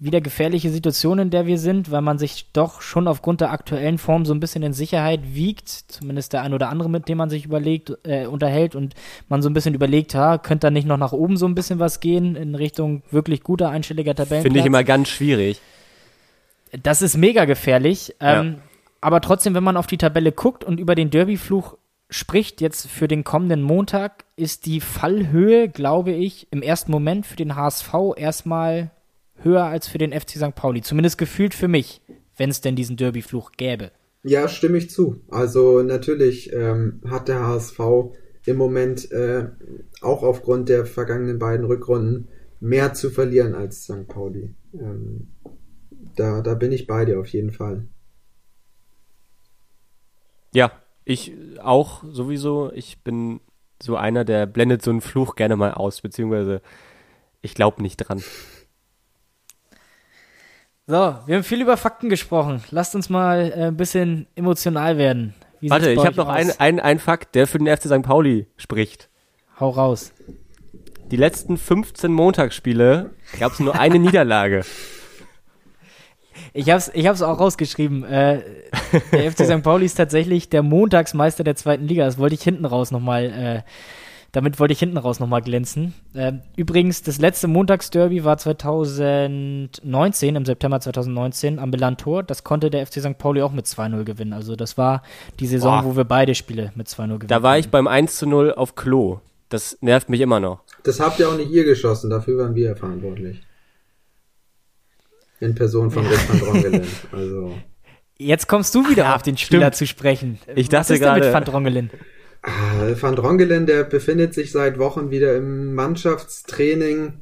S2: wieder gefährliche Situation, in der wir sind, weil man sich doch schon aufgrund der aktuellen Form so ein bisschen in Sicherheit wiegt, zumindest der ein oder andere, mit dem man sich überlegt, äh, unterhält und man so ein bisschen überlegt, ha, könnte da nicht noch nach oben so ein bisschen was gehen in Richtung wirklich guter einstelliger Tabellen.
S1: Finde ich immer ganz schwierig.
S2: Das ist mega gefährlich. Ähm, ja. Aber trotzdem, wenn man auf die Tabelle guckt und über den Derby-Fluch spricht jetzt für den kommenden Montag, ist die Fallhöhe, glaube ich, im ersten Moment für den HSV erstmal höher als für den FC St. Pauli. Zumindest gefühlt für mich, wenn es denn diesen Derby-Fluch gäbe.
S3: Ja, stimme ich zu. Also natürlich ähm, hat der HSV im Moment äh, auch aufgrund der vergangenen beiden Rückrunden mehr zu verlieren als St. Pauli. Ähm, da, da bin ich bei dir auf jeden Fall.
S1: Ja, ich auch sowieso. Ich bin so einer, der blendet so einen Fluch gerne mal aus, beziehungsweise ich glaube nicht dran.
S2: So, wir haben viel über Fakten gesprochen. Lasst uns mal äh, ein bisschen emotional werden.
S1: Wie Warte, ich habe noch einen ein Fakt, der für den FC St. Pauli spricht.
S2: Hau raus.
S1: Die letzten 15 Montagsspiele gab es nur eine [laughs] Niederlage.
S2: Ich hab's, ich hab's auch rausgeschrieben. Äh, der [laughs] FC St. Pauli ist tatsächlich der Montagsmeister der zweiten Liga. Das wollte ich hinten raus nochmal, äh, damit wollte ich hinten raus nochmal glänzen. Äh, übrigens, das letzte Montagsderby war 2019, im September 2019 am Belantor. Das konnte der FC St. Pauli auch mit 2-0 gewinnen. Also das war die Saison, Boah. wo wir beide Spiele mit 2-0 gewinnen.
S1: Da war ich beim 1-0 auf Klo. Das nervt mich immer noch.
S3: Das habt ihr auch nicht ihr geschossen, dafür waren wir verantwortlich. In Person von Rick van Drongelen. [laughs] Also.
S2: Jetzt kommst du wieder ja, auf den Spieler stimmt. zu sprechen.
S1: Ich dachte Was ist gerade,
S2: mit Van Drongelen?
S3: Ah, van Drongelen, der befindet sich seit Wochen wieder im Mannschaftstraining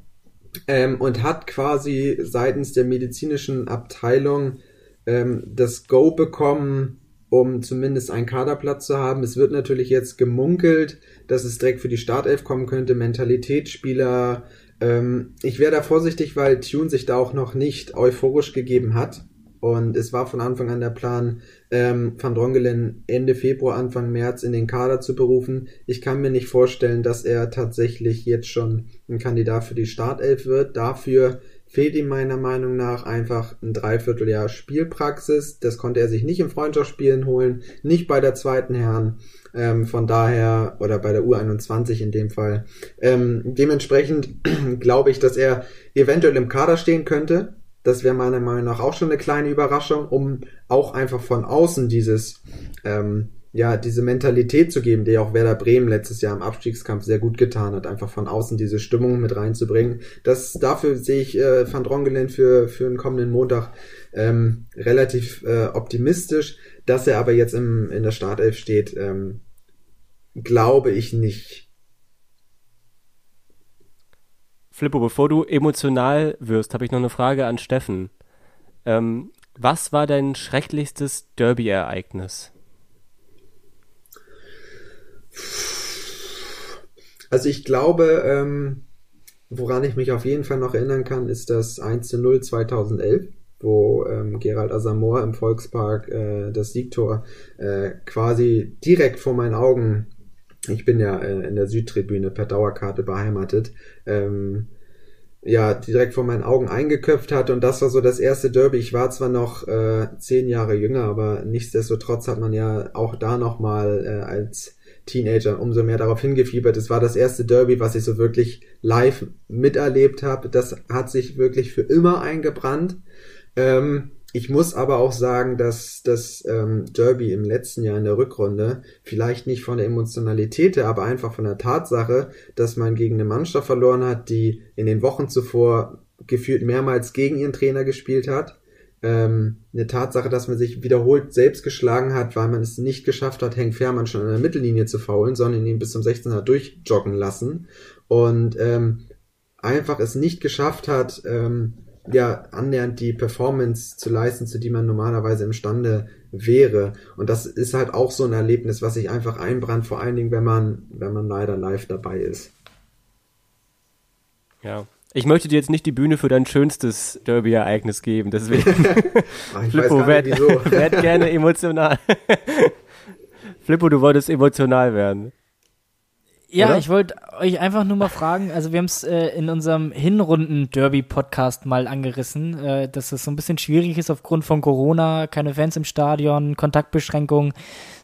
S3: ähm, und hat quasi seitens der medizinischen Abteilung ähm, das Go bekommen, um zumindest einen Kaderplatz zu haben. Es wird natürlich jetzt gemunkelt, dass es direkt für die Startelf kommen könnte. Mentalitätsspieler, ähm, ich wäre da vorsichtig, weil Tune sich da auch noch nicht euphorisch gegeben hat. Und es war von Anfang an der Plan, ähm, Van Drongelen Ende Februar, Anfang März in den Kader zu berufen. Ich kann mir nicht vorstellen, dass er tatsächlich jetzt schon ein Kandidat für die Startelf wird. Dafür fehlt ihm meiner Meinung nach einfach ein Dreivierteljahr Spielpraxis. Das konnte er sich nicht im Freundschaftsspielen holen, nicht bei der zweiten Herren. Ähm, von daher, oder bei der U21 in dem Fall. Ähm, dementsprechend [clears throat] glaube ich, dass er eventuell im Kader stehen könnte. Das wäre meiner Meinung nach auch schon eine kleine Überraschung, um auch einfach von außen dieses, ähm, ja, diese Mentalität zu geben, die auch Werder Bremen letztes Jahr im Abstiegskampf sehr gut getan hat, einfach von außen diese Stimmung mit reinzubringen. Das, dafür sehe ich äh, Van Drongelen für, für den kommenden Montag ähm, relativ äh, optimistisch. Dass er aber jetzt im, in der Startelf steht, ähm, glaube ich nicht.
S1: Flippo, bevor du emotional wirst, habe ich noch eine Frage an Steffen. Ähm, was war dein schrecklichstes Derby-Ereignis?
S3: Also ich glaube, ähm, woran ich mich auf jeden Fall noch erinnern kann, ist das 1 zu 0 2011 wo ähm, Gerald Asamoah im Volkspark äh, das Siegtor äh, quasi direkt vor meinen Augen ich bin ja äh, in der Südtribüne per Dauerkarte beheimatet, ähm, ja, direkt vor meinen Augen eingeköpft hat und das war so das erste Derby. Ich war zwar noch äh, zehn Jahre jünger, aber nichtsdestotrotz hat man ja auch da nochmal äh, als Teenager umso mehr darauf hingefiebert. Es war das erste Derby, was ich so wirklich live miterlebt habe. Das hat sich wirklich für immer eingebrannt. Ähm, ich muss aber auch sagen, dass das ähm, Derby im letzten Jahr in der Rückrunde vielleicht nicht von der Emotionalität her, aber einfach von der Tatsache, dass man gegen eine Mannschaft verloren hat, die in den Wochen zuvor gefühlt mehrmals gegen ihren Trainer gespielt hat. Ähm, eine Tatsache, dass man sich wiederholt selbst geschlagen hat, weil man es nicht geschafft hat, Henk Fährmann schon an der Mittellinie zu faulen, sondern ihn bis zum 16er durchjoggen lassen. Und ähm, einfach es nicht geschafft hat, ähm, ja annähernd die Performance zu leisten, zu die man normalerweise imstande wäre. Und das ist halt auch so ein Erlebnis, was sich einfach einbrannt, vor allen Dingen, wenn man, wenn man leider live dabei ist.
S1: Ja. Ich möchte dir jetzt nicht die Bühne für dein schönstes Derby-Ereignis geben, deswegen. [laughs]
S3: ich Flippo, werd, [laughs]
S1: werd gerne emotional. [laughs] Flippo, du wolltest emotional werden.
S2: Ja, Oder? ich wollte euch einfach nur mal fragen, also wir haben es äh, in unserem Hinrunden-Derby-Podcast mal angerissen, äh, dass es so ein bisschen schwierig ist aufgrund von Corona, keine Fans im Stadion, Kontaktbeschränkungen,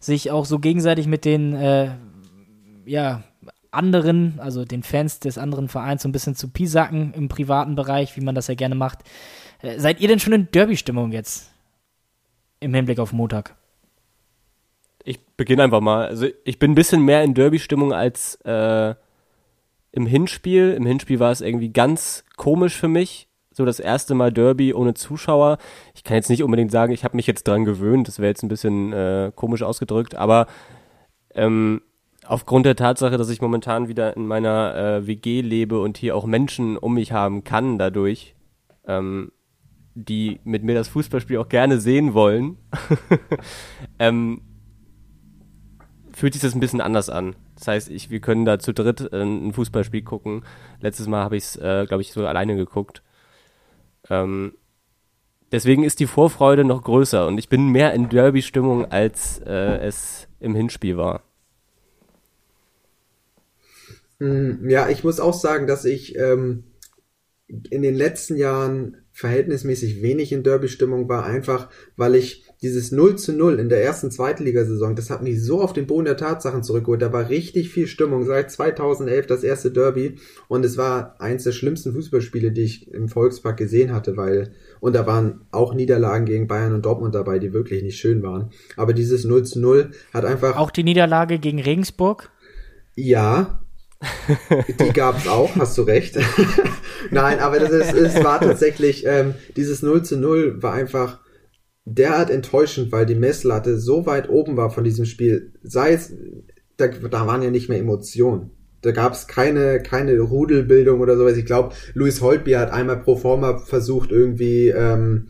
S2: sich auch so gegenseitig mit den äh, ja, anderen, also den Fans des anderen Vereins so ein bisschen zu pisacken im privaten Bereich, wie man das ja gerne macht. Äh, seid ihr denn schon in Derby-Stimmung jetzt? Im Hinblick auf Montag?
S1: ich beginne einfach mal. Also ich bin ein bisschen mehr in Derby-Stimmung als äh, im Hinspiel. Im Hinspiel war es irgendwie ganz komisch für mich. so das erste Mal Derby ohne Zuschauer. Ich kann jetzt nicht unbedingt sagen, ich habe mich jetzt dran gewöhnt, das wäre jetzt ein bisschen äh, komisch ausgedrückt, aber ähm, aufgrund der Tatsache, dass ich momentan wieder in meiner äh, WG lebe und hier auch Menschen um mich haben kann dadurch, ähm, die mit mir das Fußballspiel auch gerne sehen wollen, [laughs] ähm, fühlt sich das ein bisschen anders an. Das heißt, ich, wir können da zu dritt äh, ein Fußballspiel gucken. Letztes Mal habe ich es, äh, glaube ich, so alleine geguckt. Ähm, deswegen ist die Vorfreude noch größer und ich bin mehr in Derby-Stimmung, als äh, es im Hinspiel war.
S3: Hm, ja, ich muss auch sagen, dass ich ähm, in den letzten Jahren verhältnismäßig wenig in Derby-Stimmung war, einfach weil ich dieses 0 zu 0 in der ersten Zweitligasaison, das hat mich so auf den Boden der Tatsachen zurückgeholt. Da war richtig viel Stimmung. Seit 2011 das erste Derby und es war eins der schlimmsten Fußballspiele, die ich im Volkspark gesehen hatte, weil und da waren auch Niederlagen gegen Bayern und Dortmund dabei, die wirklich nicht schön waren. Aber dieses 0 zu 0 hat einfach
S2: auch die Niederlage gegen Regensburg.
S3: Ja, [laughs] die gab es auch, hast du recht. [laughs] Nein, aber das ist, es war tatsächlich, ähm, dieses 0 zu 0 war einfach derart enttäuschend, weil die Messlatte so weit oben war von diesem Spiel. Sei es, da, da waren ja nicht mehr Emotionen. Da gab es keine, keine Rudelbildung oder sowas. Ich glaube, Luis Holtby hat einmal pro forma versucht, irgendwie ähm,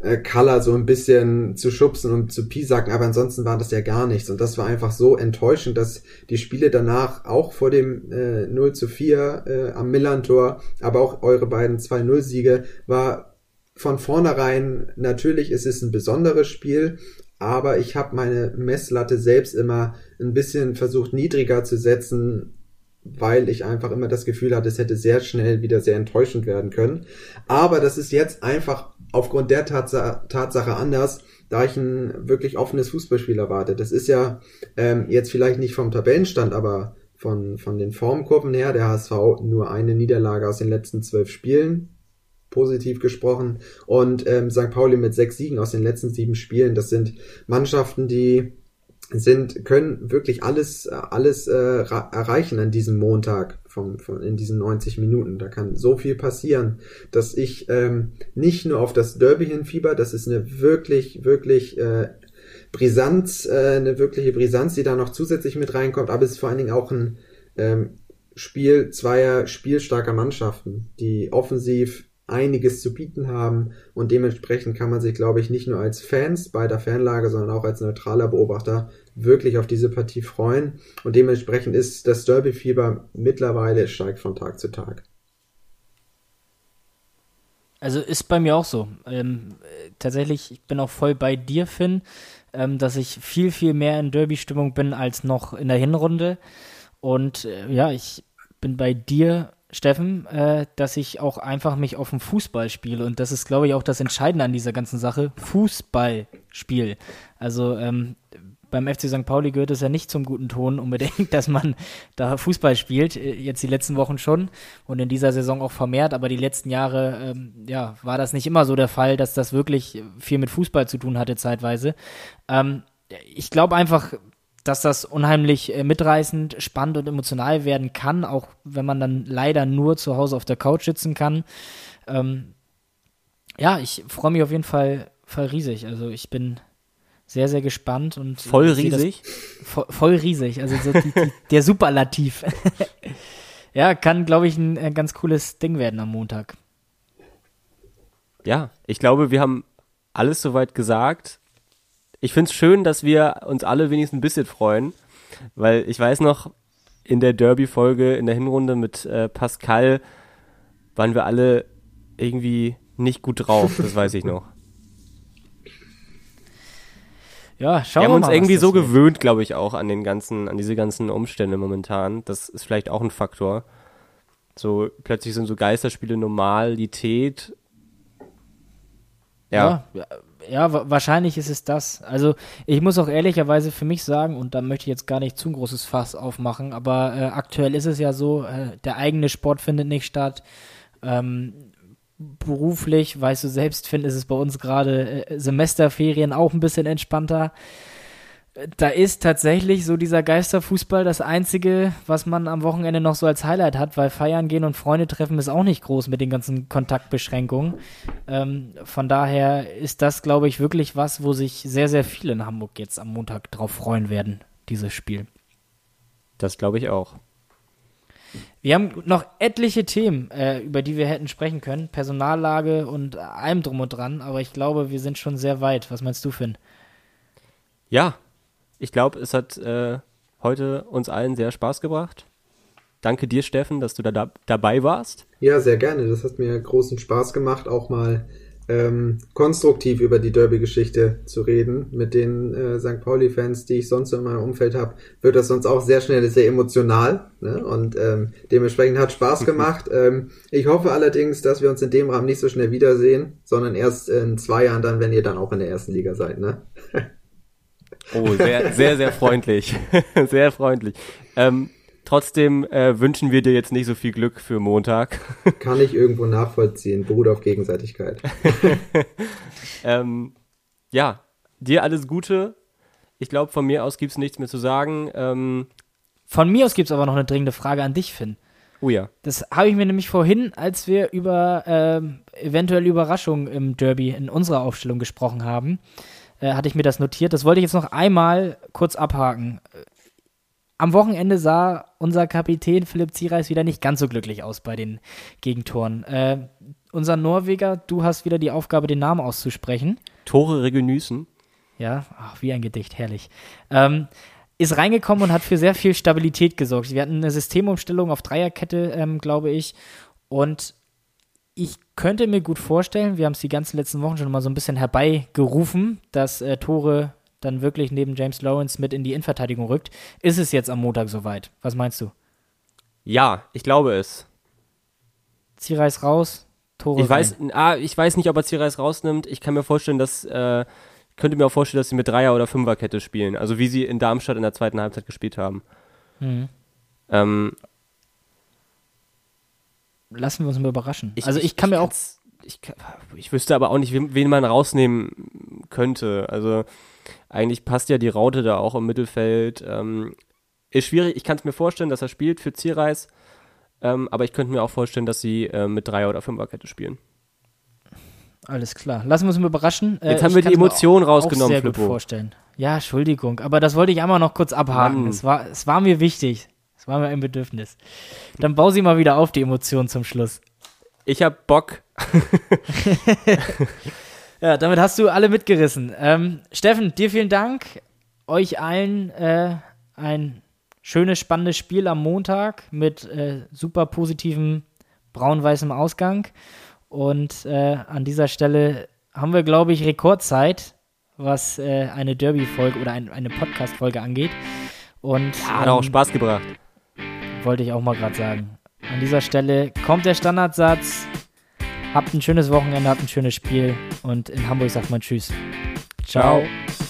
S3: äh, Color so ein bisschen zu schubsen und zu piesacken, aber ansonsten war das ja gar nichts. Und das war einfach so enttäuschend, dass die Spiele danach auch vor dem äh, 0 zu 4 äh, am Millantor, aber auch eure beiden 2-0-Siege, war von vornherein, natürlich ist es ein besonderes Spiel, aber ich habe meine Messlatte selbst immer ein bisschen versucht niedriger zu setzen, weil ich einfach immer das Gefühl hatte, es hätte sehr schnell wieder sehr enttäuschend werden können. Aber das ist jetzt einfach aufgrund der Tatsa Tatsache anders, da ich ein wirklich offenes Fußballspiel erwarte. Das ist ja ähm, jetzt vielleicht nicht vom Tabellenstand, aber von, von den Formkurven her, der HSV nur eine Niederlage aus den letzten zwölf Spielen, positiv gesprochen, und ähm, St. Pauli mit sechs Siegen aus den letzten sieben Spielen. Das sind Mannschaften, die sind, können wirklich alles, alles äh, erreichen an diesem Montag von, von, in diesen 90 Minuten. Da kann so viel passieren, dass ich ähm, nicht nur auf das Derby hinfieber, das ist eine wirklich, wirklich äh, Brisanz, äh, eine wirkliche Brisanz, die da noch zusätzlich mit reinkommt, aber es ist vor allen Dingen auch ein ähm, Spiel zweier spielstarker Mannschaften, die offensiv einiges zu bieten haben und dementsprechend kann man sich, glaube ich, nicht nur als Fans bei der Fanlage, sondern auch als neutraler Beobachter wirklich auf diese Partie freuen und dementsprechend ist das Derby-Fieber mittlerweile steigt von Tag zu Tag.
S2: Also ist bei mir auch so. Ähm, tatsächlich, ich bin auch voll bei dir, Finn, ähm, dass ich viel, viel mehr in Derby-Stimmung bin als noch in der Hinrunde. Und äh, ja, ich bin bei dir Steffen, äh, dass ich auch einfach mich auf den Fußball spiele. Und das ist, glaube ich, auch das Entscheidende an dieser ganzen Sache. Fußballspiel. Also ähm, beim FC St. Pauli gehört es ja nicht zum guten Ton unbedingt, [laughs] dass man da Fußball spielt. Äh, jetzt die letzten Wochen schon und in dieser Saison auch vermehrt. Aber die letzten Jahre, ähm, ja, war das nicht immer so der Fall, dass das wirklich viel mit Fußball zu tun hatte zeitweise. Ähm, ich glaube einfach, dass das unheimlich äh, mitreißend, spannend und emotional werden kann, auch wenn man dann leider nur zu Hause auf der Couch sitzen kann. Ähm, ja, ich freue mich auf jeden Fall, Fall riesig. Also ich bin sehr, sehr gespannt und
S1: voll riesig.
S2: Voll, voll, riesig, also so die, die, [laughs] der Superlativ. [laughs] ja, kann, glaube ich, ein, ein ganz cooles Ding werden am Montag.
S1: Ja, ich glaube, wir haben alles soweit gesagt ich finde es schön, dass wir uns alle wenigstens ein bisschen freuen, weil ich weiß noch, in der Derby-Folge in der Hinrunde mit äh, Pascal waren wir alle irgendwie nicht gut drauf, das weiß ich noch. [laughs]
S2: Ja, schauen
S1: wir,
S2: wir
S1: haben uns
S2: mal,
S1: irgendwie so
S2: wird.
S1: gewöhnt, glaube ich, auch an den ganzen, an diese ganzen Umstände momentan. Das ist vielleicht auch ein Faktor. So plötzlich sind so Geisterspiele Normalität.
S2: Ja. ja ja, wahrscheinlich ist es das. Also ich muss auch ehrlicherweise für mich sagen, und da möchte ich jetzt gar nicht zu ein großes Fass aufmachen, aber äh, aktuell ist es ja so, äh, der eigene Sport findet nicht statt. Ähm, beruflich, weißt du selbst, finde ist es bei uns gerade äh, Semesterferien auch ein bisschen entspannter. Da ist tatsächlich so dieser Geisterfußball das Einzige, was man am Wochenende noch so als Highlight hat, weil feiern gehen und Freunde treffen ist auch nicht groß mit den ganzen Kontaktbeschränkungen. Ähm, von daher ist das, glaube ich, wirklich was, wo sich sehr, sehr viele in Hamburg jetzt am Montag drauf freuen werden, dieses Spiel.
S1: Das glaube ich auch.
S2: Wir haben noch etliche Themen, äh, über die wir hätten sprechen können. Personallage und allem drum und dran, aber ich glaube, wir sind schon sehr weit. Was meinst du, Finn?
S1: Ja, ich glaube, es hat äh, heute uns allen sehr Spaß gebracht. Danke dir, Steffen, dass du da, da dabei warst.
S3: Ja, sehr gerne. Das hat mir großen Spaß gemacht, auch mal ähm, konstruktiv über die Derby-Geschichte zu reden. Mit den äh, St. Pauli-Fans, die ich sonst in meinem Umfeld habe, wird das sonst auch sehr schnell sehr emotional. Ne? Und ähm, dementsprechend hat Spaß [laughs] gemacht. ähm, ich hoffe allerdings, dass wir uns in dem Rahmen nicht so schnell wiedersehen, sondern erst in zwei Jahren dann, wenn ihr dann auch in der ersten Liga seid. Ne? [laughs]
S1: Oh, sehr, sehr, sehr freundlich. [laughs] sehr freundlich. Ähm, trotzdem äh, wünschen wir dir jetzt nicht so viel Glück für Montag. [laughs]
S3: Kann ich irgendwo nachvollziehen. Beruht auf Gegenseitigkeit. [laughs]
S1: ähm, ja, dir alles Gute. Ich glaube, von mir aus gibt es nichts mehr zu sagen. Ähm,
S2: von mir aus gibt es aber noch eine dringende Frage an dich, Finn.
S1: Oh ja.
S2: Das habe ich mir nämlich vorhin, als wir über äh, eventuelle Überraschungen im Derby in unserer Aufstellung gesprochen haben, äh, hatte ich mir das notiert. Das wollte ich jetzt noch einmal kurz abhaken. Am Wochenende sah unser Kapitän Philipp Ziereis wieder nicht ganz so glücklich aus bei den Gegentoren. Äh, unser Norweger, du hast wieder die Aufgabe, den Namen auszusprechen.
S1: Tore Regenüßen.
S2: Ja, ach, wie ein Gedicht, herrlich. Ähm, ist reingekommen und hat für sehr viel Stabilität gesorgt. Wir hatten eine Systemumstellung auf Dreierkette, ähm, glaube ich. Und ich könnte mir gut vorstellen, wir haben es die ganzen letzten Wochen schon mal so ein bisschen herbeigerufen, dass äh, Tore dann wirklich neben James Lawrence mit in die Innenverteidigung rückt. Ist es jetzt am Montag soweit? Was meinst du?
S1: Ja, ich glaube es.
S2: Zierreis raus, Tore
S1: ich weiß, ah, ich weiß nicht, ob er Zierreis rausnimmt. Ich kann mir vorstellen, dass äh, könnte mir auch vorstellen, dass sie mit Dreier- oder Fünferkette spielen. Also wie sie in Darmstadt in der zweiten Halbzeit gespielt haben. Mhm. Ähm,
S2: lassen wir uns mal überraschen. Ich, also ich, ich kann mir auch.
S1: Ich, ich wüsste aber auch nicht, wen, wen, man rausnehmen könnte. Also eigentlich passt ja die Raute da auch im Mittelfeld. Ähm, ist schwierig. Ich kann es mir vorstellen, dass er spielt für Zierreis. Ähm, aber ich könnte mir auch vorstellen, dass sie äh, mit Dreier- oder Fünferkette spielen.
S2: Alles klar. Lassen wir uns mal überraschen.
S1: Äh, Jetzt haben wir die Emotion rausgenommen,
S2: sehr Flippo. gut vorstellen. Ja, Entschuldigung. Aber das wollte ich einmal noch kurz abhaken. Es war, es war mir wichtig war mir ein Bedürfnis. Dann bau sie mal wieder auf, die Emotionen zum Schluss.
S1: Ich hab Bock. [laughs]
S2: ja, damit hast du alle mitgerissen. Ähm, Steffen, dir vielen Dank. Euch allen äh, ein schönes, spannendes Spiel am Montag mit äh, super positivem braun-weißem Ausgang. Und äh, an dieser Stelle haben wir, glaube ich, Rekordzeit, was äh, eine Derby-Folge oder ein, eine Podcast-Folge angeht. Und,
S1: ja, hat ähm, auch Spaß gebracht.
S2: Wollte ich auch mal gerade sagen. An dieser Stelle kommt der Standardsatz. Habt ein schönes Wochenende, habt ein schönes Spiel und in Hamburg sagt man Tschüss. Ciao. Ciao.